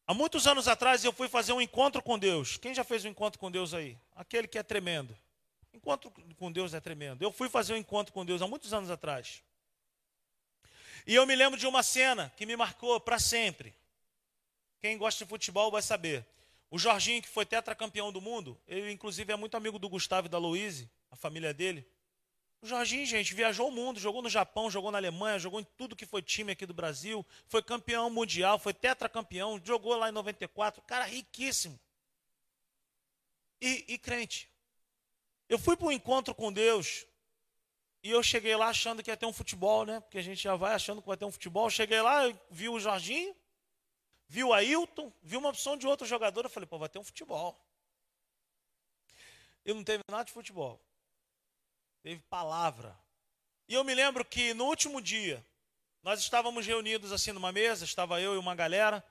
Há muitos anos atrás eu fui fazer um encontro com Deus. Quem já fez um encontro com Deus aí? Aquele que é tremendo. Encontro com Deus é tremendo. Eu fui fazer um encontro com Deus há muitos anos atrás. E eu me lembro de uma cena que me marcou para sempre. Quem gosta de futebol vai saber. O Jorginho, que foi tetracampeão do mundo, ele inclusive é muito amigo do Gustavo e da Louise, a família dele. O Jorginho, gente, viajou o mundo, jogou no Japão, jogou na Alemanha, jogou em tudo que foi time aqui do Brasil, foi campeão mundial, foi tetracampeão, jogou lá em 94, cara riquíssimo. E, e crente. Eu fui para um encontro com Deus e eu cheguei lá achando que ia ter um futebol, né? Porque a gente já vai achando que vai ter um futebol. Cheguei lá, vi o Jorginho, vi o Ailton, vi uma opção de outro jogador. Eu falei, pô, vai ter um futebol. Eu não teve nada de futebol teve palavra. E eu me lembro que no último dia, nós estávamos reunidos assim numa mesa, estava eu e uma galera,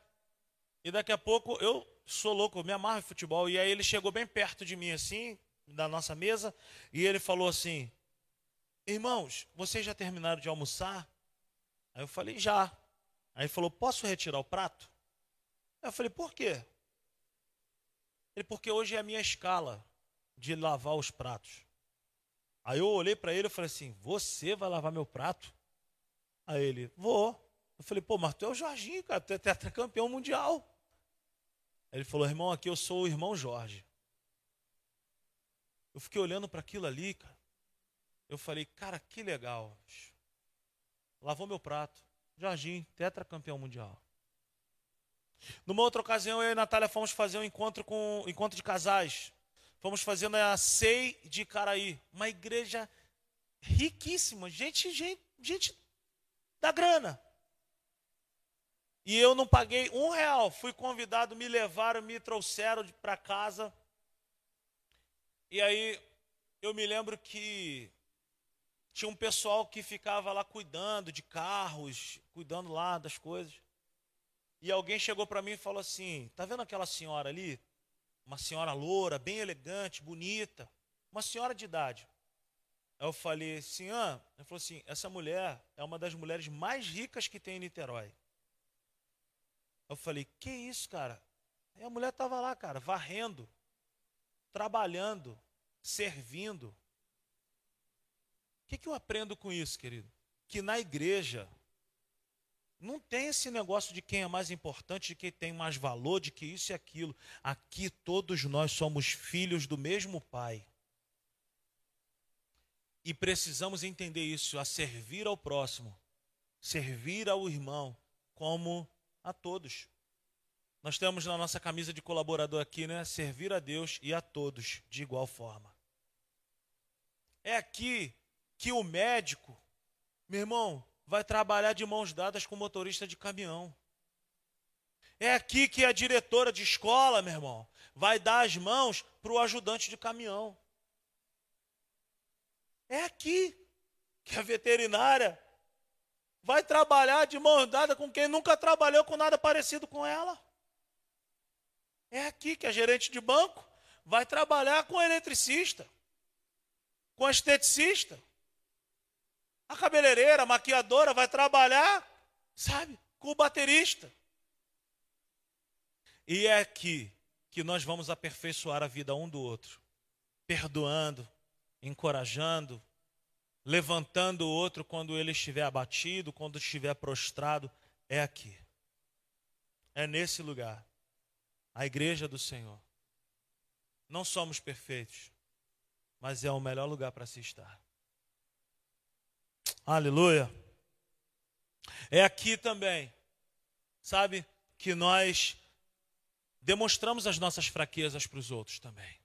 e daqui a pouco eu sou louco, eu me amarro em futebol, e aí ele chegou bem perto de mim assim, da nossa mesa, e ele falou assim: Irmãos, vocês já terminaram de almoçar? Aí eu falei: Já. Aí ele falou: Posso retirar o prato? Eu falei: Por quê? Ele: Porque hoje é a minha escala de lavar os pratos. Aí eu olhei para ele e falei assim: Você vai lavar meu prato? Aí ele: Vou. Eu falei: Pô, mas tu é o Jorginho, cara, tu é tetracampeão mundial. Aí ele falou: Irmão, aqui eu sou o irmão Jorge. Eu fiquei olhando para aquilo ali, cara. Eu falei: Cara, que legal. Lavou meu prato. Jorginho, tetracampeão mundial. Numa outra ocasião, eu e a Natália fomos fazer um encontro com um encontro de casais. Fomos fazendo a SEI de Caraí, uma igreja riquíssima, gente, gente, gente da grana. E eu não paguei um real. Fui convidado, me levaram, me trouxeram para casa. E aí eu me lembro que tinha um pessoal que ficava lá cuidando de carros, cuidando lá das coisas. E alguém chegou para mim e falou assim: "Tá vendo aquela senhora ali? Uma senhora loura, bem elegante, bonita, uma senhora de idade". Eu falei: "Senhor, ele falou assim: "Essa mulher é uma das mulheres mais ricas que tem em Niterói". Eu falei: "Que isso, cara?" E a mulher estava lá, cara, varrendo, trabalhando, servindo. O que, que eu aprendo com isso, querido? Que na igreja não tem esse negócio de quem é mais importante, de quem tem mais valor, de que isso e aquilo. Aqui todos nós somos filhos do mesmo Pai. E precisamos entender isso, a servir ao próximo, servir ao irmão, como a todos. Nós temos na nossa camisa de colaborador aqui, né? Servir a Deus e a todos de igual forma. É aqui que o médico, meu irmão, vai trabalhar de mãos dadas com motorista de caminhão. É aqui que a diretora de escola, meu irmão, vai dar as mãos para o ajudante de caminhão. É aqui que a veterinária vai trabalhar de mãos dadas com quem nunca trabalhou com nada parecido com ela. É aqui que a gerente de banco vai trabalhar com o eletricista, com o esteticista. A cabeleireira, a maquiadora vai trabalhar, sabe, com o baterista. E é aqui que nós vamos aperfeiçoar a vida um do outro, perdoando, encorajando, levantando o outro quando ele estiver abatido, quando estiver prostrado. É aqui. É nesse lugar. A igreja do Senhor. Não somos perfeitos, mas é o melhor lugar para se estar. Aleluia. É aqui também, sabe, que nós demonstramos as nossas fraquezas para os outros também.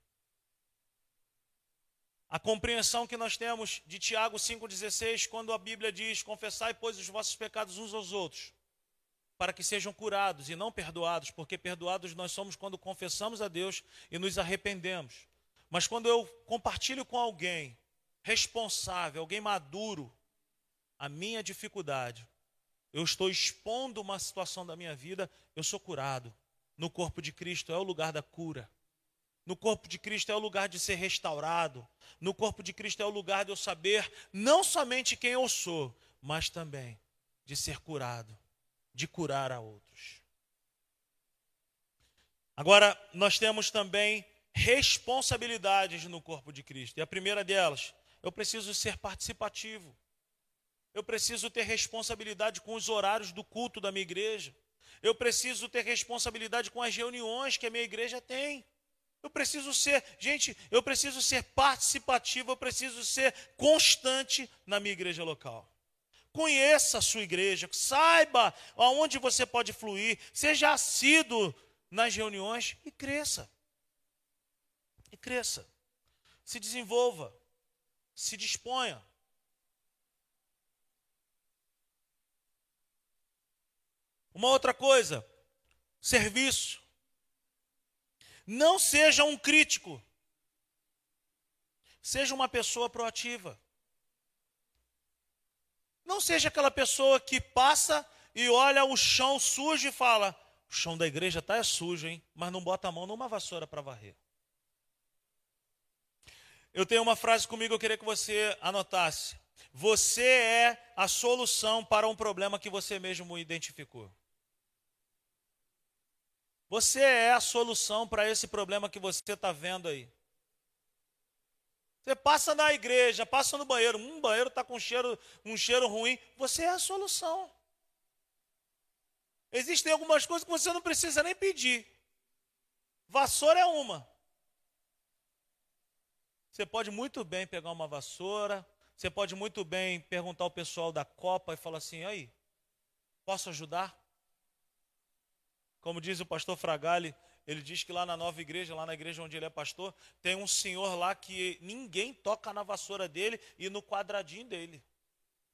A compreensão que nós temos de Tiago 5,16, quando a Bíblia diz: Confessai, pois, os vossos pecados uns aos outros, para que sejam curados e não perdoados, porque perdoados nós somos quando confessamos a Deus e nos arrependemos. Mas quando eu compartilho com alguém responsável, alguém maduro, a minha dificuldade, eu estou expondo uma situação da minha vida, eu sou curado. No corpo de Cristo é o lugar da cura. No corpo de Cristo é o lugar de ser restaurado. No corpo de Cristo é o lugar de eu saber não somente quem eu sou, mas também de ser curado, de curar a outros. Agora, nós temos também responsabilidades no corpo de Cristo. E a primeira delas, eu preciso ser participativo. Eu preciso ter responsabilidade com os horários do culto da minha igreja. Eu preciso ter responsabilidade com as reuniões que a minha igreja tem. Eu preciso ser, gente, eu preciso ser participativo, eu preciso ser constante na minha igreja local. Conheça a sua igreja, saiba aonde você pode fluir, seja assíduo nas reuniões e cresça. E cresça. Se desenvolva, se disponha. Uma outra coisa, serviço. Não seja um crítico. Seja uma pessoa proativa. Não seja aquela pessoa que passa e olha o chão sujo e fala: o chão da igreja está é sujo, hein? Mas não bota a mão numa vassoura para varrer. Eu tenho uma frase comigo, eu queria que você anotasse. Você é a solução para um problema que você mesmo identificou. Você é a solução para esse problema que você está vendo aí. Você passa na igreja, passa no banheiro, um banheiro está com cheiro, um cheiro ruim, você é a solução. Existem algumas coisas que você não precisa nem pedir. Vassoura é uma. Você pode muito bem pegar uma vassoura, você pode muito bem perguntar ao pessoal da Copa e falar assim: aí, posso ajudar? Como diz o pastor Fragale, ele diz que lá na nova igreja, lá na igreja onde ele é pastor, tem um senhor lá que ninguém toca na vassoura dele e no quadradinho dele.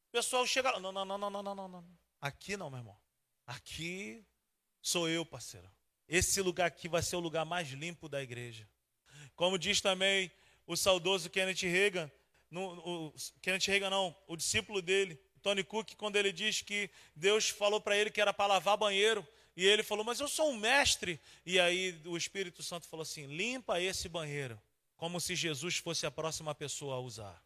O pessoal chega lá, não, não, não, não, não, não, não. Aqui não, meu irmão. Aqui sou eu, parceiro. Esse lugar aqui vai ser o lugar mais limpo da igreja. Como diz também o saudoso Kenneth Reagan, no, o, Kenneth Reagan não, o discípulo dele, Tony Cook, quando ele diz que Deus falou para ele que era para lavar banheiro, e ele falou, mas eu sou um mestre. E aí o Espírito Santo falou assim: limpa esse banheiro, como se Jesus fosse a próxima pessoa a usar.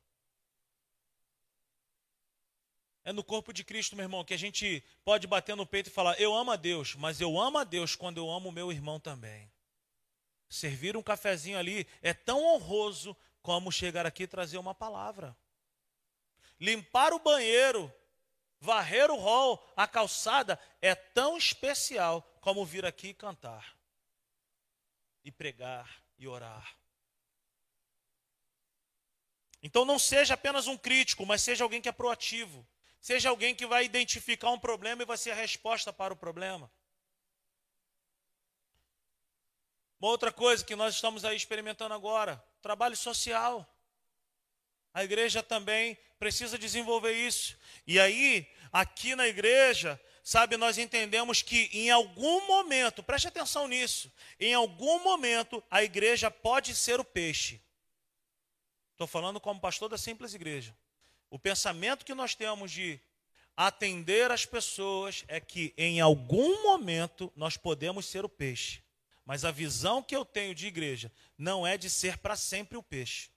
É no corpo de Cristo, meu irmão, que a gente pode bater no peito e falar: Eu amo a Deus, mas eu amo a Deus quando eu amo o meu irmão também. Servir um cafezinho ali é tão honroso como chegar aqui e trazer uma palavra. Limpar o banheiro, varrer o hall, a calçada, é tão especial como vir aqui cantar, e pregar e orar. Então não seja apenas um crítico, mas seja alguém que é proativo. Seja alguém que vai identificar um problema e vai ser a resposta para o problema. Uma outra coisa que nós estamos aí experimentando agora, trabalho social. A igreja também precisa desenvolver isso. E aí, aqui na igreja, sabe, nós entendemos que em algum momento, preste atenção nisso, em algum momento a igreja pode ser o peixe. Estou falando como pastor da simples igreja. O pensamento que nós temos de atender as pessoas é que em algum momento nós podemos ser o peixe. Mas a visão que eu tenho de igreja não é de ser para sempre o peixe.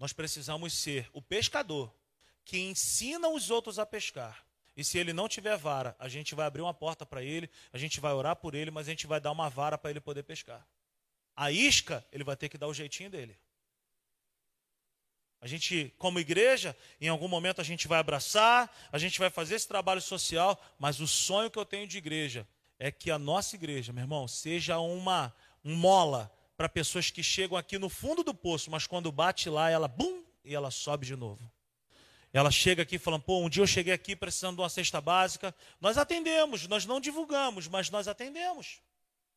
Nós precisamos ser o pescador que ensina os outros a pescar. E se ele não tiver vara, a gente vai abrir uma porta para ele, a gente vai orar por ele, mas a gente vai dar uma vara para ele poder pescar. A isca, ele vai ter que dar o jeitinho dele. A gente, como igreja, em algum momento a gente vai abraçar, a gente vai fazer esse trabalho social, mas o sonho que eu tenho de igreja é que a nossa igreja, meu irmão, seja uma um mola para pessoas que chegam aqui no fundo do poço, mas quando bate lá, ela bum e ela sobe de novo. Ela chega aqui falando, pô, um dia eu cheguei aqui precisando de uma cesta básica. Nós atendemos, nós não divulgamos, mas nós atendemos.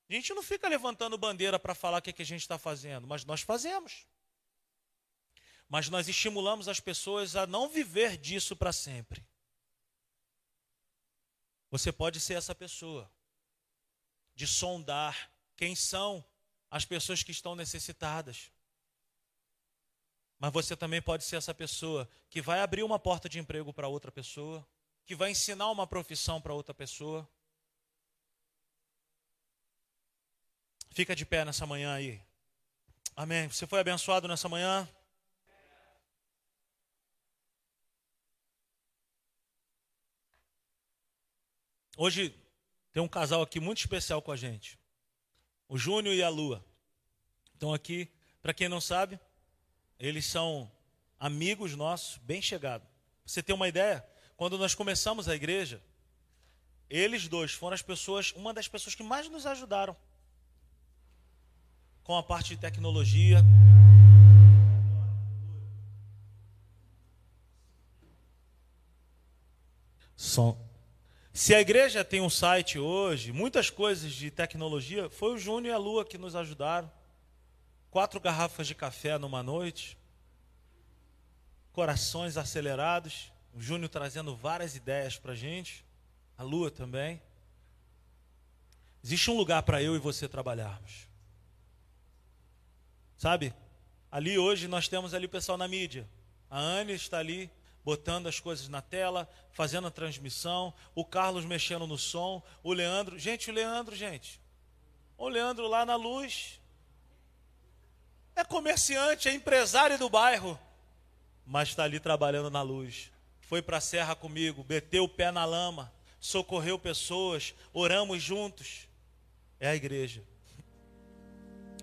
A gente não fica levantando bandeira para falar o que, é que a gente está fazendo, mas nós fazemos mas nós estimulamos as pessoas a não viver disso para sempre. Você pode ser essa pessoa, de sondar quem são as pessoas que estão necessitadas. Mas você também pode ser essa pessoa que vai abrir uma porta de emprego para outra pessoa, que vai ensinar uma profissão para outra pessoa. Fica de pé nessa manhã aí. Amém. Você foi abençoado nessa manhã? Hoje tem um casal aqui muito especial com a gente. O Júnior e a Lua. Estão aqui, para quem não sabe, eles são amigos nossos, bem chegados. Você tem uma ideia? Quando nós começamos a igreja, eles dois foram as pessoas, uma das pessoas que mais nos ajudaram com a parte de tecnologia. Som, se a igreja tem um site hoje, muitas coisas de tecnologia, foi o Júnior e a Lua que nos ajudaram. Quatro garrafas de café numa noite, corações acelerados, o Júnior trazendo várias ideias para a gente, a Lua também. Existe um lugar para eu e você trabalharmos. Sabe? Ali hoje nós temos ali o pessoal na mídia. A Anne está ali botando as coisas na tela, fazendo a transmissão, o Carlos mexendo no som, o Leandro, gente, o Leandro, gente. O Leandro lá na luz. É comerciante, é empresário do bairro, mas está ali trabalhando na luz. Foi para a serra comigo, meteu o pé na lama, socorreu pessoas, oramos juntos. É a igreja.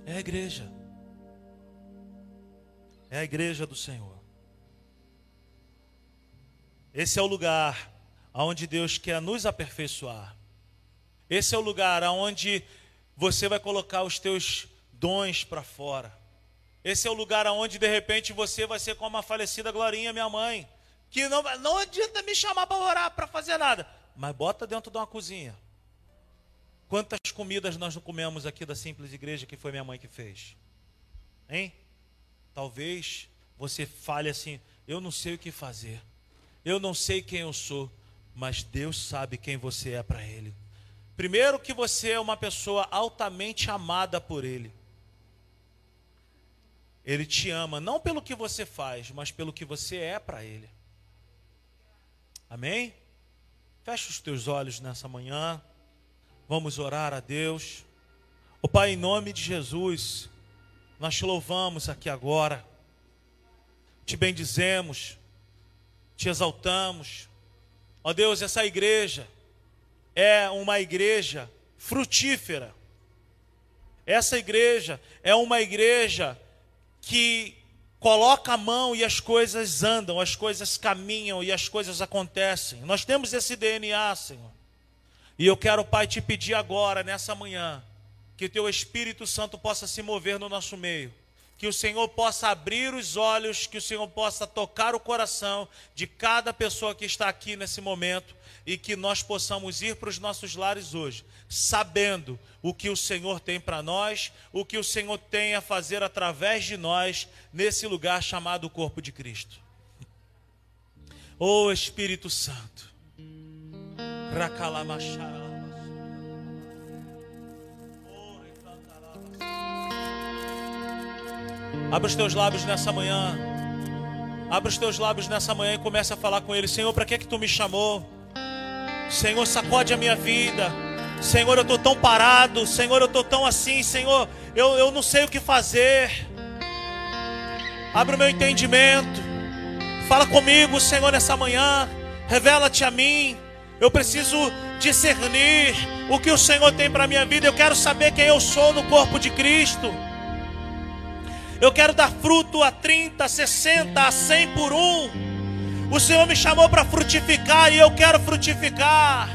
É a igreja. É a igreja do Senhor. Esse é o lugar onde Deus quer nos aperfeiçoar. Esse é o lugar onde você vai colocar os teus dons para fora. Esse é o lugar onde de repente você vai ser como a falecida Glorinha, minha mãe, que não, não adianta me chamar para orar, para fazer nada, mas bota dentro de uma cozinha. Quantas comidas nós não comemos aqui da simples igreja que foi minha mãe que fez? Hein? Talvez você fale assim: eu não sei o que fazer. Eu não sei quem eu sou, mas Deus sabe quem você é para Ele. Primeiro, que você é uma pessoa altamente amada por Ele. Ele te ama não pelo que você faz, mas pelo que você é para Ele. Amém? Feche os teus olhos nessa manhã. Vamos orar a Deus. O Pai, em nome de Jesus, nós te louvamos aqui agora. Te bendizemos, te exaltamos. Ó Deus, essa igreja é uma igreja frutífera. Essa igreja é uma igreja que coloca a mão e as coisas andam, as coisas caminham e as coisas acontecem. Nós temos esse DNA, Senhor. E eu quero, Pai, te pedir agora, nessa manhã, que teu Espírito Santo possa se mover no nosso meio. Que o Senhor possa abrir os olhos, que o Senhor possa tocar o coração de cada pessoa que está aqui nesse momento e que nós possamos ir para os nossos lares hoje, sabendo o que o Senhor tem para nós, o que o Senhor tem a fazer através de nós nesse lugar chamado Corpo de Cristo. Ô oh, Espírito Santo, Abra os teus lábios nessa manhã. Abra os teus lábios nessa manhã e comece a falar com Ele. Senhor, para que é que Tu me chamou? Senhor, sacode a minha vida. Senhor, eu estou tão parado. Senhor, eu estou tão assim. Senhor, eu, eu não sei o que fazer. Abre o meu entendimento. Fala comigo, Senhor, nessa manhã. Revela-te a mim. Eu preciso discernir o que o Senhor tem para a minha vida. Eu quero saber quem eu sou no corpo de Cristo. Eu quero dar fruto a 30, 60, a 100 por um. O Senhor me chamou para frutificar e eu quero frutificar.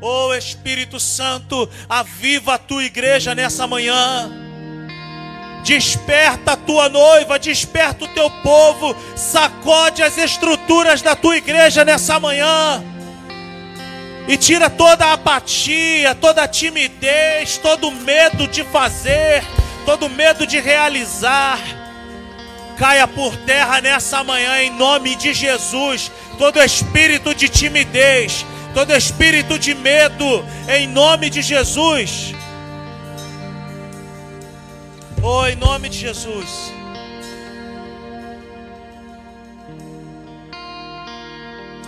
Oh Espírito Santo, aviva a tua igreja nessa manhã. Desperta a tua noiva, desperta o teu povo, sacode as estruturas da tua igreja nessa manhã. E tira toda a apatia, toda a timidez, todo o medo de fazer, todo medo de realizar caia por terra nessa manhã em nome de Jesus. Todo espírito de timidez, todo espírito de medo, em nome de Jesus. Oh, em nome de Jesus.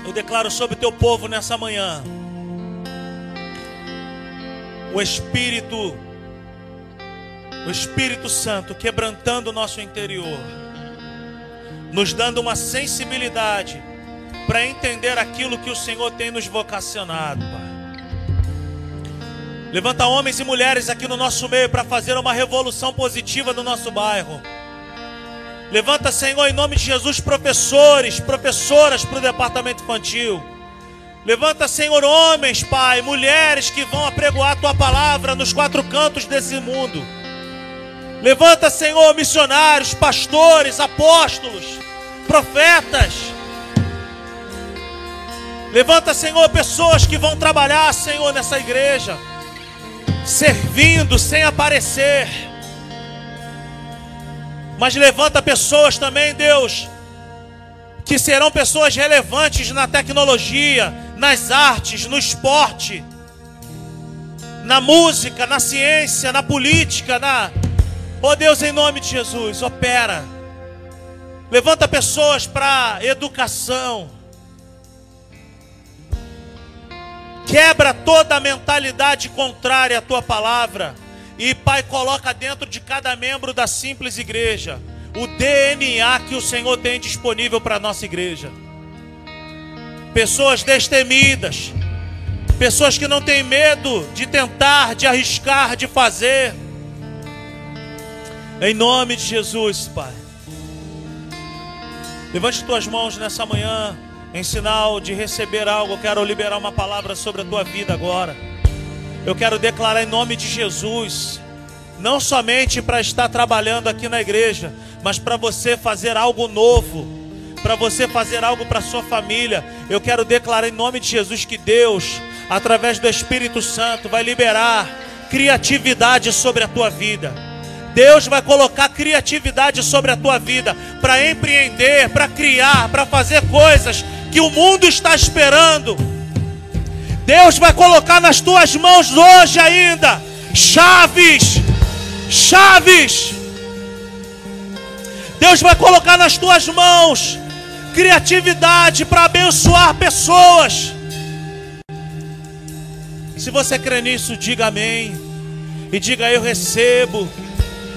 Eu declaro sobre o teu povo nessa manhã o Espírito, o Espírito Santo quebrantando o nosso interior nos dando uma sensibilidade para entender aquilo que o Senhor tem nos vocacionado, Pai. Levanta homens e mulheres aqui no nosso meio para fazer uma revolução positiva no nosso bairro. Levanta, Senhor, em nome de Jesus, professores, professoras para o departamento infantil. Levanta, Senhor, homens, Pai, mulheres que vão apregoar a tua palavra nos quatro cantos desse mundo. Levanta, Senhor, missionários, pastores, apóstolos, profetas. Levanta, Senhor, pessoas que vão trabalhar, Senhor, nessa igreja, servindo sem aparecer. Mas levanta pessoas também, Deus, que serão pessoas relevantes na tecnologia, nas artes, no esporte, na música, na ciência, na política, na Oh Deus, em nome de Jesus, opera. Levanta pessoas para educação. Quebra toda a mentalidade contrária à tua palavra. E, Pai, coloca dentro de cada membro da simples igreja o DNA que o Senhor tem disponível para a nossa igreja. Pessoas destemidas, pessoas que não têm medo de tentar, de arriscar, de fazer em nome de Jesus, Pai. Levante tuas mãos nessa manhã, em sinal de receber algo. Eu quero liberar uma palavra sobre a tua vida agora. Eu quero declarar em nome de Jesus, não somente para estar trabalhando aqui na igreja, mas para você fazer algo novo, para você fazer algo para sua família. Eu quero declarar em nome de Jesus que Deus, através do Espírito Santo, vai liberar criatividade sobre a tua vida. Deus vai colocar criatividade sobre a tua vida para empreender, para criar, para fazer coisas que o mundo está esperando. Deus vai colocar nas tuas mãos hoje ainda chaves, chaves. Deus vai colocar nas tuas mãos criatividade para abençoar pessoas. Se você crê nisso, diga amém. E diga eu recebo.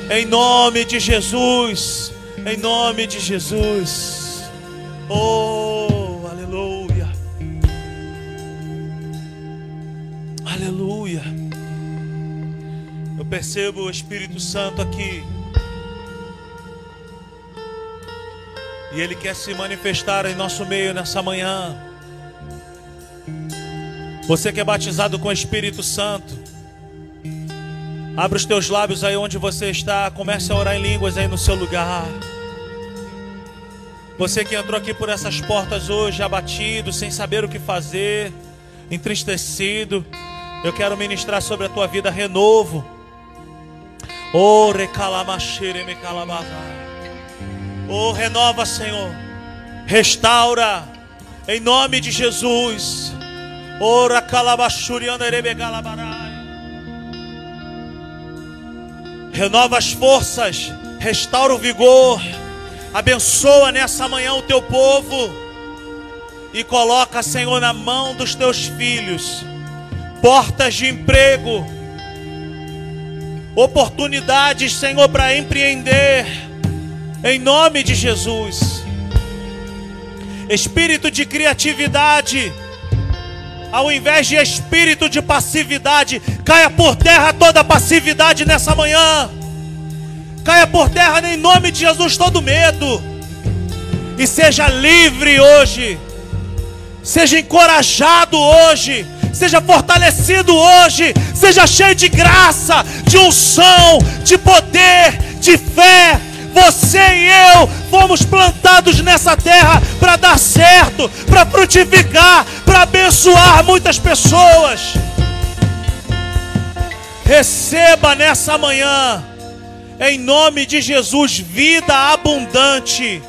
Em nome de Jesus. Em nome de Jesus. Oh, aleluia. Aleluia. Eu percebo o Espírito Santo aqui. E Ele quer se manifestar em nosso meio nessa manhã. Você que é batizado com o Espírito Santo, abre os teus lábios aí onde você está, comece a orar em línguas aí no seu lugar. Você que entrou aqui por essas portas hoje abatido, sem saber o que fazer, entristecido, eu quero ministrar sobre a tua vida renovo. Oh, recalamachere me. Oh, renova, Senhor. Restaura. Em nome de Jesus. Ora calabachuriana erebegalabarai. Renova as forças. Restaura o vigor. Abençoa nessa manhã o teu povo. E coloca, Senhor, na mão dos teus filhos portas de emprego, oportunidades, Senhor, para empreender em nome de Jesus. Espírito de criatividade, ao invés de espírito de passividade, caia por terra toda passividade nessa manhã. Caia por terra em nome de Jesus todo medo. E seja livre hoje. Seja encorajado hoje. Seja fortalecido hoje. Seja cheio de graça, de unção, de poder, de fé, você e eu fomos plantados nessa terra para dar certo, para frutificar, para abençoar muitas pessoas. Receba nessa manhã, em nome de Jesus, vida abundante.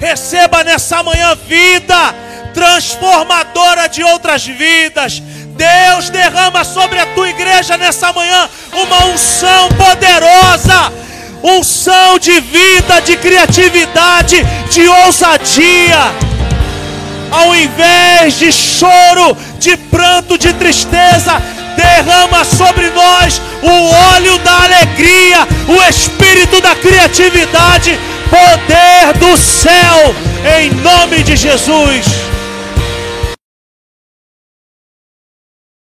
Receba nessa manhã vida transformadora de outras vidas. Deus derrama sobre a tua igreja nessa manhã uma unção poderosa unção de vida, de criatividade, de ousadia. Ao invés de choro, de pranto, de tristeza, derrama sobre nós o óleo da alegria, o espírito da criatividade, poder do céu, em nome de Jesus.